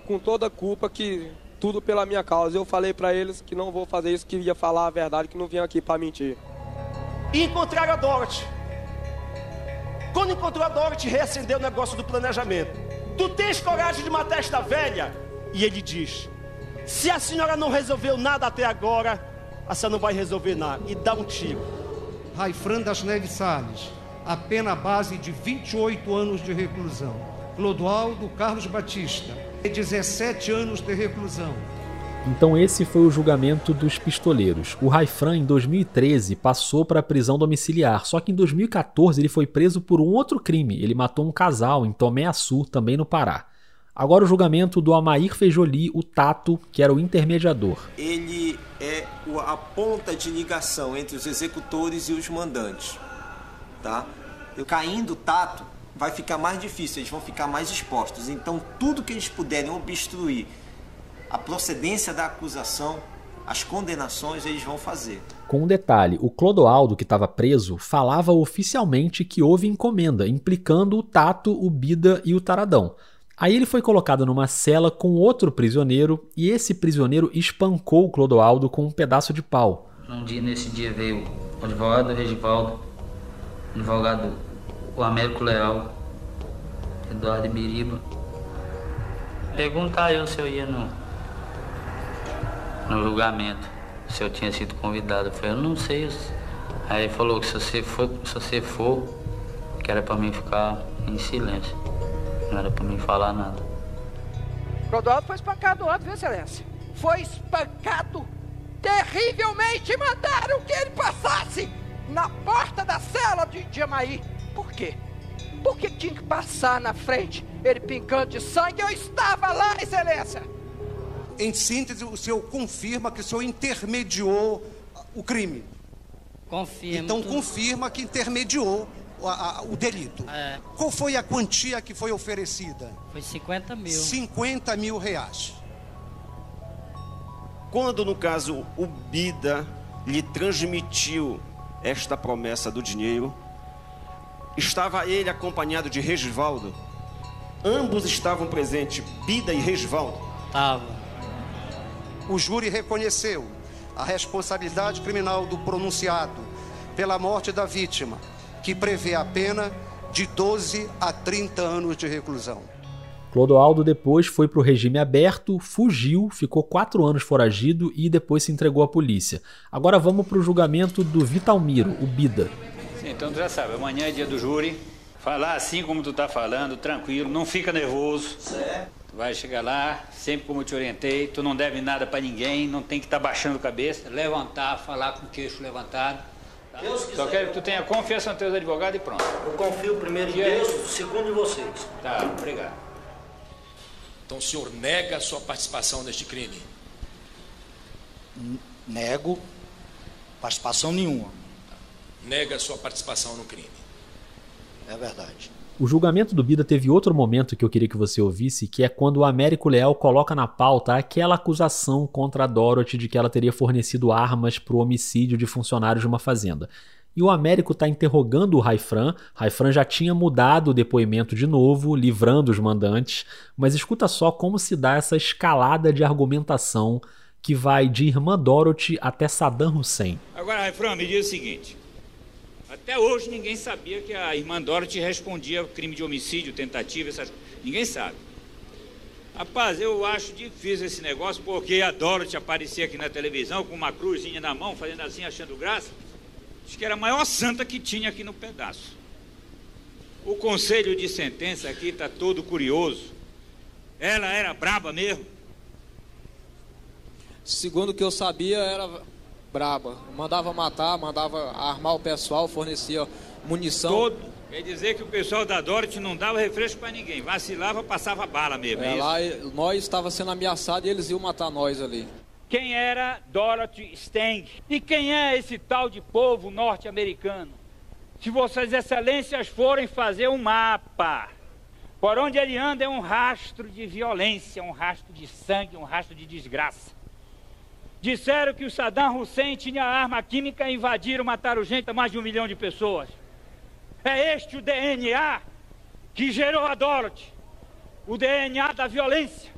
com toda a culpa que tudo pela minha causa. Eu falei para eles que não vou fazer isso, que ia falar a verdade, que não vim aqui para mentir. E encontraram a Dorothy. Quando encontrou a Dorothy, reacendeu o negócio do planejamento. Tu tens coragem de matar esta velha? E ele diz: Se a senhora não resolveu nada até agora, a senhora não vai resolver nada. E dá um tiro. Raifran das Neves Salles a pena base de 28 anos de reclusão. Clodoaldo Carlos Batista, 17 anos de reclusão. Então esse foi o julgamento dos pistoleiros. O Raifran, em 2013, passou para a prisão domiciliar, só que em 2014 ele foi preso por um outro crime. Ele matou um casal em Tomé Açu, também no Pará. Agora o julgamento do Amair Feijoli, o Tato, que era o intermediador. Ele é a ponta de ligação entre os executores e os mandantes. Tá? Caindo o Tato, vai ficar mais difícil, eles vão ficar mais expostos. Então, tudo que eles puderem obstruir a procedência da acusação, as condenações eles vão fazer. Com um detalhe, o Clodoaldo, que estava preso, falava oficialmente que houve encomenda, implicando o Tato, o Bida e o Taradão. Aí ele foi colocado numa cela com outro prisioneiro e esse prisioneiro espancou o Clodoaldo com um pedaço de pau. Um dia, nesse dia veio o advogado Regivaldo, o advogado o Américo Leal, Eduardo Ibiriba. Perguntar eu se eu ia no, no julgamento, se eu tinha sido convidado. Eu falei, eu não sei. Aí ele falou que se você for, se você for que era para mim ficar em silêncio. Não era para mim falar nada. Clodoaldo foi espancado ontem, excelência? Foi espancado terrivelmente mandaram que ele passasse na porta da cela de Jamaí. Por quê? Porque tinha que passar na frente, ele pingando de sangue. Eu estava lá, excelência. Em síntese, o senhor confirma que o senhor intermediou o crime. Confirma. Então confirma que intermediou o, a, o delito. É. Qual foi a quantia que foi oferecida? Foi 50 mil. 50 mil reais. Quando, no caso, o Bida lhe transmitiu esta promessa do dinheiro, estava ele acompanhado de Regivaldo. Ambos estavam presentes, Bida e Regivaldo. Tava. O júri reconheceu a responsabilidade criminal do pronunciado pela morte da vítima, que prevê a pena de 12 a 30 anos de reclusão. Clodoaldo depois foi para o regime aberto, fugiu, ficou quatro anos foragido e depois se entregou à polícia. Agora vamos para o julgamento do Vitalmiro, o Bida. Sim, então tu já sabe, amanhã é dia do júri. Falar assim como tu tá falando, tranquilo, não fica nervoso. Certo. Tu vai chegar lá, sempre como eu te orientei, tu não deve nada para ninguém, não tem que estar tá baixando a cabeça, levantar, falar com o queixo levantado. Tá? Só quero que tu tenha confiança nos teus advogados e pronto. Eu confio primeiro em Deus, segundo em vocês. Tá, obrigado. Então o senhor nega a sua participação neste crime? Nego participação nenhuma. Nega a sua participação no crime. É verdade. O julgamento do Bida teve outro momento que eu queria que você ouvisse, que é quando o Américo Leal coloca na pauta aquela acusação contra a Dorothy de que ela teria fornecido armas para o homicídio de funcionários de uma fazenda. E o Américo está interrogando o Raifran. Raifran já tinha mudado o depoimento de novo, livrando os mandantes. Mas escuta só como se dá essa escalada de argumentação que vai de irmã Dorothy até Saddam Hussein. Agora, Raifran, me diz o seguinte. Até hoje ninguém sabia que a irmã Dorothy respondia crime de homicídio, tentativa, essas Ninguém sabe. Rapaz, eu acho difícil esse negócio porque a Dorothy aparecia aqui na televisão com uma cruzinha na mão, fazendo assim, achando graça. Acho que era a maior santa que tinha aqui no pedaço. O conselho de sentença aqui está todo curioso. Ela era braba mesmo? Segundo o que eu sabia, era braba. Mandava matar, mandava armar o pessoal, fornecia munição. Todo. Quer dizer que o pessoal da Dorothy não dava refresco para ninguém. Vacilava, passava bala mesmo. É, é lá nós estava sendo ameaçados e eles iam matar nós ali quem era Dorothy Stang e quem é esse tal de povo norte-americano. Se Vossas Excelências forem fazer um mapa, por onde ele anda é um rastro de violência, um rastro de sangue, um rastro de desgraça. Disseram que o Saddam Hussein tinha arma química e invadiram, mataram gente, mais de um milhão de pessoas. É este o DNA que gerou a Dorothy. O DNA da violência,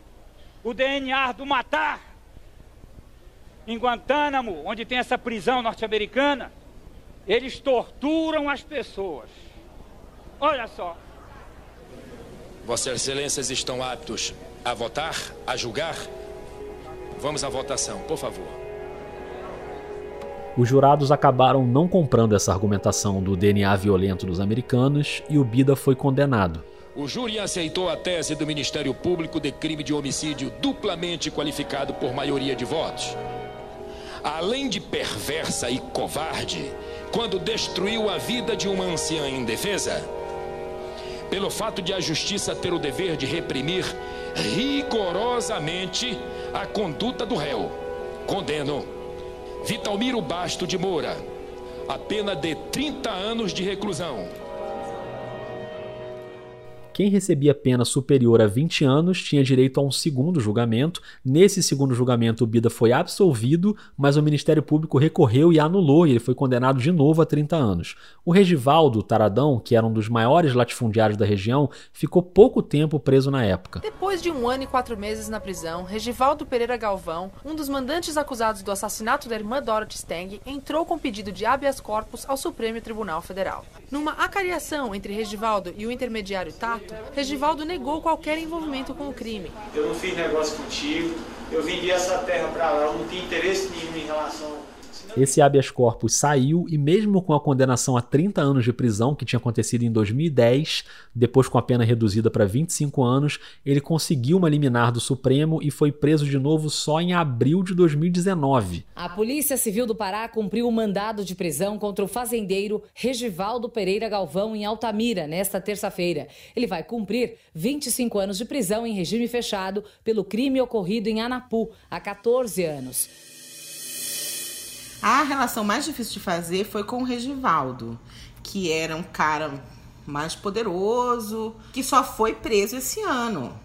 o DNA do matar, em Guantánamo, onde tem essa prisão norte-americana, eles torturam as pessoas. Olha só. Vossas Excelências estão aptos a votar, a julgar? Vamos à votação, por favor. Os jurados acabaram não comprando essa argumentação do DNA violento dos americanos e o Bida foi condenado. o júri aceitou a tese do Ministério Público de crime de homicídio duplamente qualificado por maioria de votos. Além de perversa e covarde, quando destruiu a vida de uma anciã indefesa, pelo fato de a justiça ter o dever de reprimir rigorosamente a conduta do réu, condeno Vitalmiro Basto de Moura a pena de 30 anos de reclusão quem recebia pena superior a 20 anos tinha direito a um segundo julgamento. Nesse segundo julgamento, o Bida foi absolvido, mas o Ministério Público recorreu e anulou, e ele foi condenado de novo a 30 anos. O Regivaldo Taradão, que era um dos maiores latifundiários da região, ficou pouco tempo preso na época. Depois de um ano e quatro meses na prisão, Regivaldo Pereira Galvão, um dos mandantes acusados do assassinato da irmã Dorothy Steng, entrou com pedido de habeas corpus ao Supremo Tribunal Federal. Numa acariação entre Regivaldo e o intermediário Tato, Regivaldo negou qualquer envolvimento com o crime. Eu não fiz negócio contigo, eu vendi essa terra para lá, eu não tinha interesse nenhum em relação esse habeas corpus saiu e mesmo com a condenação a 30 anos de prisão, que tinha acontecido em 2010, depois com a pena reduzida para 25 anos, ele conseguiu uma liminar do Supremo e foi preso de novo só em abril de 2019. A Polícia Civil do Pará cumpriu o mandado de prisão contra o fazendeiro Regivaldo Pereira Galvão em Altamira nesta terça-feira. Ele vai cumprir 25 anos de prisão em regime fechado pelo crime ocorrido em Anapu há 14 anos. A relação mais difícil de fazer foi com o Regivaldo, que era um cara mais poderoso, que só foi preso esse ano.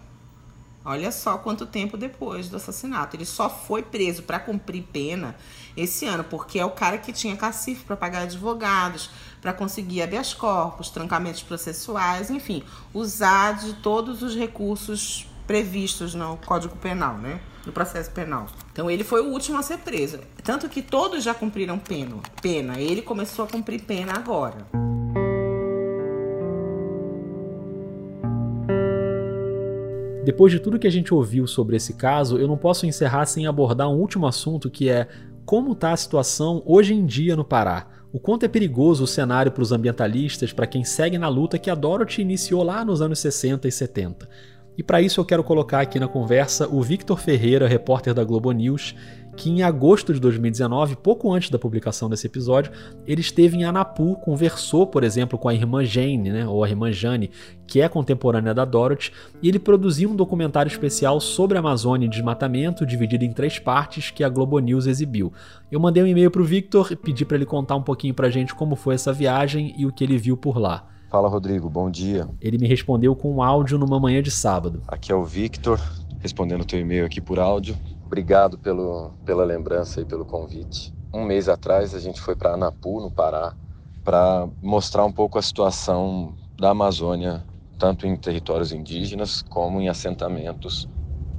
Olha só quanto tempo depois do assassinato. Ele só foi preso para cumprir pena esse ano, porque é o cara que tinha cacife para pagar advogados, para conseguir habeas corpus, trancamentos processuais, enfim, usar de todos os recursos previstos no Código Penal, né? No processo penal. Então ele foi o último a ser preso. Tanto que todos já cumpriram pena. pena. Ele começou a cumprir pena agora. Depois de tudo que a gente ouviu sobre esse caso, eu não posso encerrar sem abordar um último assunto que é como está a situação hoje em dia no Pará. O quanto é perigoso o cenário para os ambientalistas, para quem segue na luta que a Dorothy iniciou lá nos anos 60 e 70. E para isso eu quero colocar aqui na conversa o Victor Ferreira, repórter da Globo News, que em agosto de 2019, pouco antes da publicação desse episódio, ele esteve em Anapu, conversou, por exemplo, com a irmã Jane, né, ou a irmã Jane, que é contemporânea da Dorothy, e ele produziu um documentário especial sobre a Amazônia e desmatamento, dividido em três partes, que a Globo News exibiu. Eu mandei um e-mail para o Victor e pedi para ele contar um pouquinho para gente como foi essa viagem e o que ele viu por lá. Fala, Rodrigo, bom dia. Ele me respondeu com um áudio numa manhã de sábado. Aqui é o Victor, respondendo o teu e-mail aqui por áudio. Obrigado pelo, pela lembrança e pelo convite. Um mês atrás a gente foi para Anapu, no Pará, para mostrar um pouco a situação da Amazônia, tanto em territórios indígenas como em assentamentos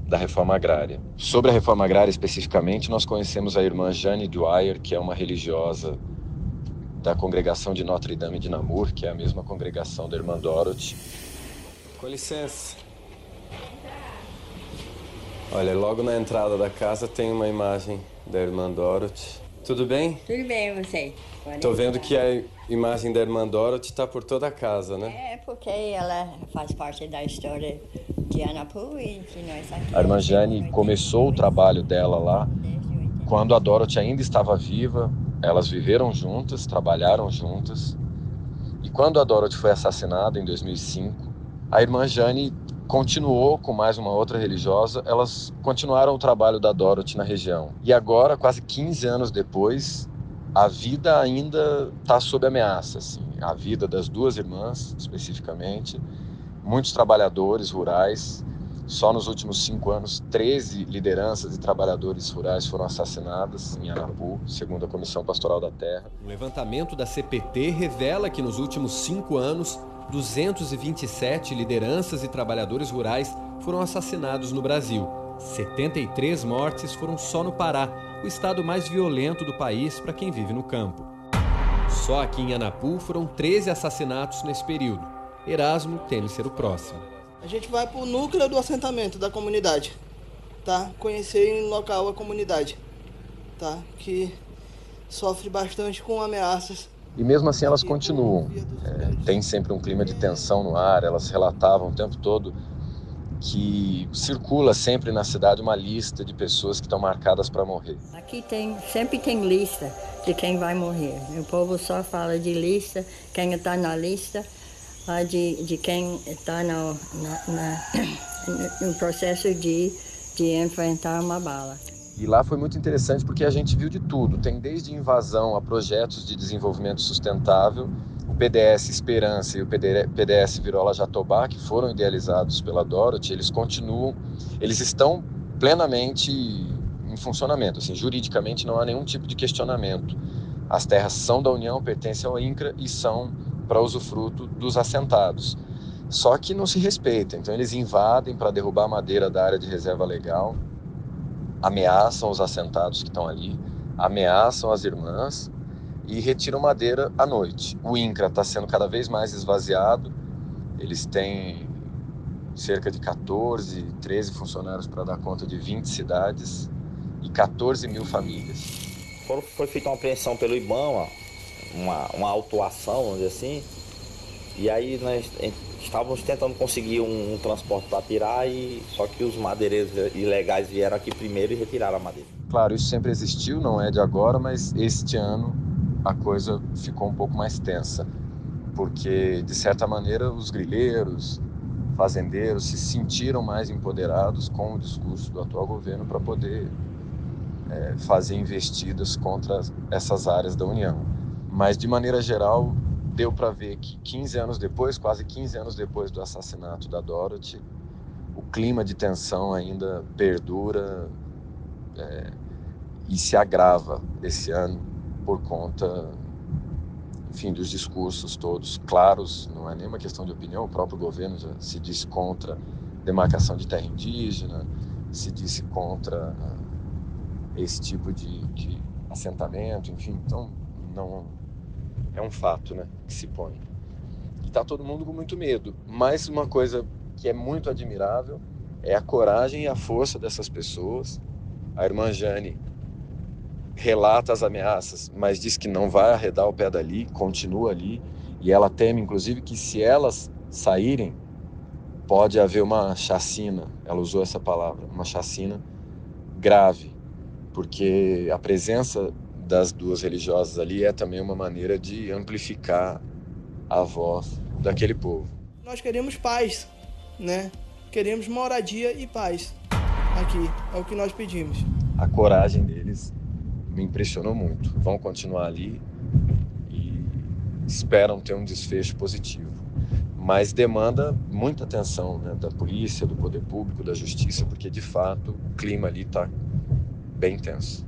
da reforma agrária. Sobre a reforma agrária especificamente, nós conhecemos a irmã Jane Dwyer, que é uma religiosa da congregação de Notre Dame de Namur, que é a mesma congregação da irmã Dorothy. Com licença. Olha, logo na entrada da casa tem uma imagem da irmã Dorothy. Tudo bem? Tudo bem, você? Tô vendo que a imagem da irmã Dorothy está por toda a casa, né? É, porque ela faz parte da história de Anapu e de nós aqui. A irmã Jane começou o trabalho dela lá quando a Dorothy ainda estava viva, elas viveram juntas, trabalharam juntas. E quando a Dorothy foi assassinada em 2005, a irmã Jane continuou com mais uma outra religiosa, elas continuaram o trabalho da Dorothy na região. E agora, quase 15 anos depois, a vida ainda está sob ameaça, assim, a vida das duas irmãs, especificamente, muitos trabalhadores rurais só nos últimos cinco anos, 13 lideranças e trabalhadores rurais foram assassinadas em Anapu, segundo a Comissão Pastoral da Terra. Um levantamento da CPT revela que nos últimos cinco anos, 227 lideranças e trabalhadores rurais foram assassinados no Brasil. 73 mortes foram só no Pará, o estado mais violento do país para quem vive no campo. Só aqui em Anapu foram 13 assassinatos nesse período. Erasmo teme ser o próximo. A gente vai para o núcleo do assentamento da comunidade, tá? Conhecer em local a comunidade, tá? Que sofre bastante com ameaças e mesmo assim elas continuam. É, tem sempre um clima de tensão no ar, elas relatavam o tempo todo que circula sempre na cidade uma lista de pessoas que estão marcadas para morrer. Aqui tem sempre tem lista de quem vai morrer. O povo só fala de lista, quem está na lista, de, de quem está no, [clears throat] no processo de, de enfrentar uma bala. E lá foi muito interessante porque a gente viu de tudo. Tem desde invasão a projetos de desenvolvimento sustentável, o PDS Esperança e o PDS Virola Jatobá, que foram idealizados pela Dorothy, eles continuam, eles estão plenamente em funcionamento. Assim, juridicamente não há nenhum tipo de questionamento. As terras são da União, pertencem ao INCRA e são para usufruto dos assentados. Só que não se respeita. Então eles invadem para derrubar a madeira da área de reserva legal ameaçam os assentados que estão ali, ameaçam as irmãs e retiram madeira à noite. O INCRA está sendo cada vez mais esvaziado, eles têm cerca de 14, 13 funcionários para dar conta de 20 cidades e 14 mil famílias. Foi feita uma apreensão pelo IBAMA, uma, uma autuação, vamos dizer assim, e aí nós estávamos tentando conseguir um, um transporte para tirar, e só que os madeireiros ilegais vieram aqui primeiro e retiraram a madeira. Claro, isso sempre existiu, não é de agora, mas este ano a coisa ficou um pouco mais tensa, porque de certa maneira os grileiros, fazendeiros se sentiram mais empoderados com o discurso do atual governo para poder é, fazer investidas contra essas áreas da União. Mas de maneira geral, deu para ver que 15 anos depois, quase 15 anos depois do assassinato da Dorothy, o clima de tensão ainda perdura é, e se agrava esse ano por conta, enfim, dos discursos todos claros. Não é nenhuma questão de opinião. O próprio governo já se disse contra demarcação de terra indígena, se disse contra esse tipo de, de assentamento, enfim. Então, não é um fato, né, que se põe. E tá todo mundo com muito medo. Mas uma coisa que é muito admirável é a coragem e a força dessas pessoas. A irmã Jane relata as ameaças, mas diz que não vai arredar o pé dali, continua ali, e ela teme inclusive que se elas saírem, pode haver uma chacina. Ela usou essa palavra, uma chacina grave, porque a presença das duas religiosas ali é também uma maneira de amplificar a voz daquele povo. Nós queremos paz, né? Queremos moradia e paz aqui, é o que nós pedimos. A coragem deles me impressionou muito. Vão continuar ali e esperam ter um desfecho positivo. Mas demanda muita atenção né, da polícia, do poder público, da justiça, porque de fato o clima ali está bem tenso.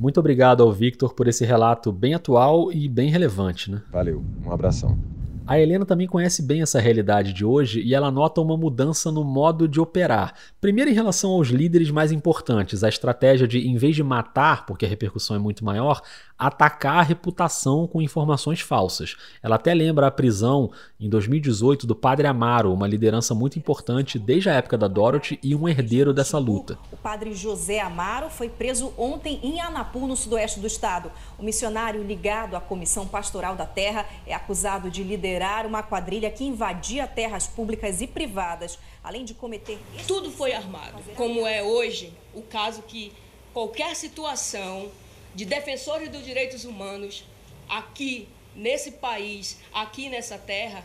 Muito obrigado ao Victor por esse relato bem atual e bem relevante, né? Valeu, um abração. A Helena também conhece bem essa realidade de hoje e ela nota uma mudança no modo de operar. Primeiro, em relação aos líderes mais importantes, a estratégia de, em vez de matar, porque a repercussão é muito maior, atacar a reputação com informações falsas. Ela até lembra a prisão em 2018 do Padre Amaro, uma liderança muito importante desde a época da Dorothy e um herdeiro dessa luta. O padre José Amaro foi preso ontem em Anapu, no sudoeste do estado. O missionário ligado à Comissão Pastoral da Terra é acusado de liderar uma quadrilha que invadia terras públicas e privadas, além de cometer. Tudo foi armado, como é hoje o caso que qualquer situação de defensores dos direitos humanos aqui nesse país, aqui nessa terra,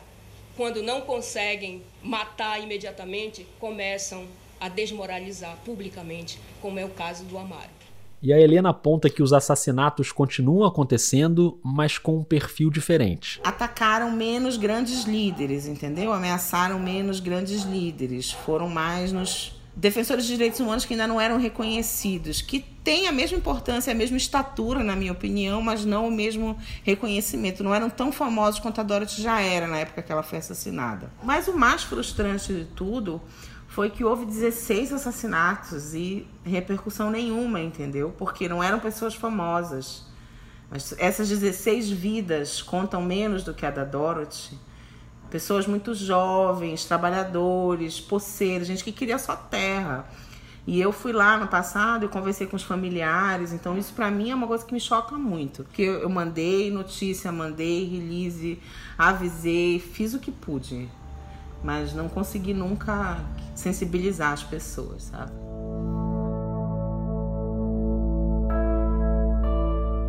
quando não conseguem matar imediatamente, começam a desmoralizar publicamente, como é o caso do Amaro. E a Helena aponta que os assassinatos continuam acontecendo, mas com um perfil diferente. Atacaram menos grandes líderes, entendeu? Ameaçaram menos grandes líderes. Foram mais nos defensores de direitos humanos que ainda não eram reconhecidos, que têm a mesma importância, a mesma estatura, na minha opinião, mas não o mesmo reconhecimento. Não eram tão famosos quanto a Dorothy já era na época que ela foi assassinada. Mas o mais frustrante de tudo foi que houve 16 assassinatos e repercussão nenhuma, entendeu? Porque não eram pessoas famosas. Mas essas 16 vidas contam menos do que a da Dorothy pessoas muito jovens, trabalhadores, poceiros, gente que queria só terra. E eu fui lá no passado e conversei com os familiares, então isso para mim é uma coisa que me choca muito. Porque eu mandei notícia, mandei release, avisei, fiz o que pude, mas não consegui nunca sensibilizar as pessoas, sabe?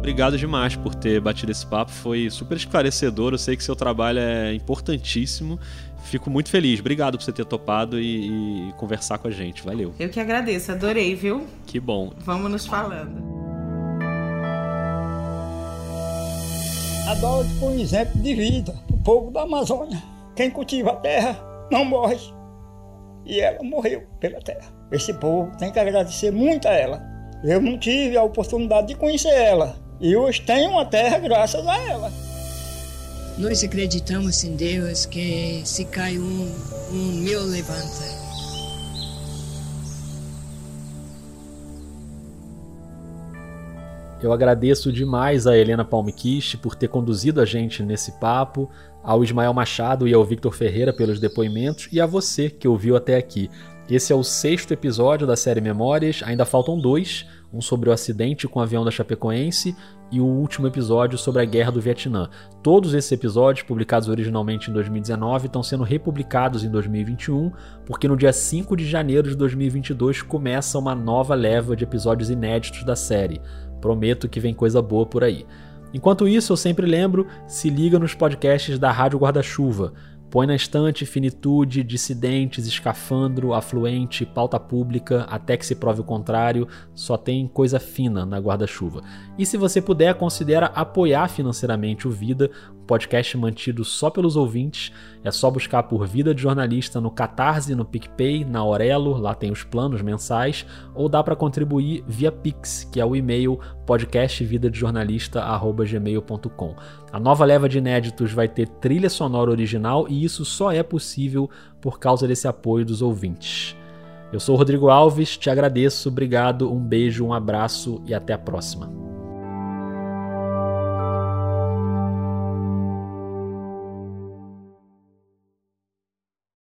Obrigado demais por ter batido esse papo, foi super esclarecedor. Eu sei que seu trabalho é importantíssimo. Fico muito feliz. Obrigado por você ter topado e, e conversar com a gente. Valeu. Eu que agradeço, adorei, viu? Que bom. Vamos nos falando. Adoro por um exemplo de vida. O povo da Amazônia. Quem cultiva a terra não morre. E ela morreu pela terra. Esse povo tem que agradecer muito a ela. Eu não tive a oportunidade de conhecer ela, e hoje tem uma terra graças a ela. Nós acreditamos em Deus que se cai um, um meu levanta. Eu agradeço demais a Helena Palmquist por ter conduzido a gente nesse papo, ao Ismael Machado e ao Victor Ferreira pelos depoimentos e a você que ouviu até aqui. Esse é o sexto episódio da série Memórias, ainda faltam dois um sobre o acidente com o avião da Chapecoense e o último episódio sobre a Guerra do Vietnã. Todos esses episódios, publicados originalmente em 2019, estão sendo republicados em 2021, porque no dia 5 de janeiro de 2022 começa uma nova leva de episódios inéditos da série. Prometo que vem coisa boa por aí. Enquanto isso, eu sempre lembro, se liga nos podcasts da Rádio Guarda-Chuva. Põe na estante finitude, dissidentes, escafandro, afluente, pauta pública, até que se prove o contrário, só tem coisa fina na guarda-chuva. E se você puder, considera apoiar financeiramente o Vida, podcast mantido só pelos ouvintes. É só buscar por Vida de Jornalista no Catarse, no PicPay, na Aurelo, lá tem os planos mensais, ou dá para contribuir via Pix, que é o e-mail podcastvidadejornalista@gmail.com. A nova leva de inéditos vai ter trilha sonora original e isso só é possível por causa desse apoio dos ouvintes. Eu sou o Rodrigo Alves, te agradeço, obrigado, um beijo, um abraço e até a próxima.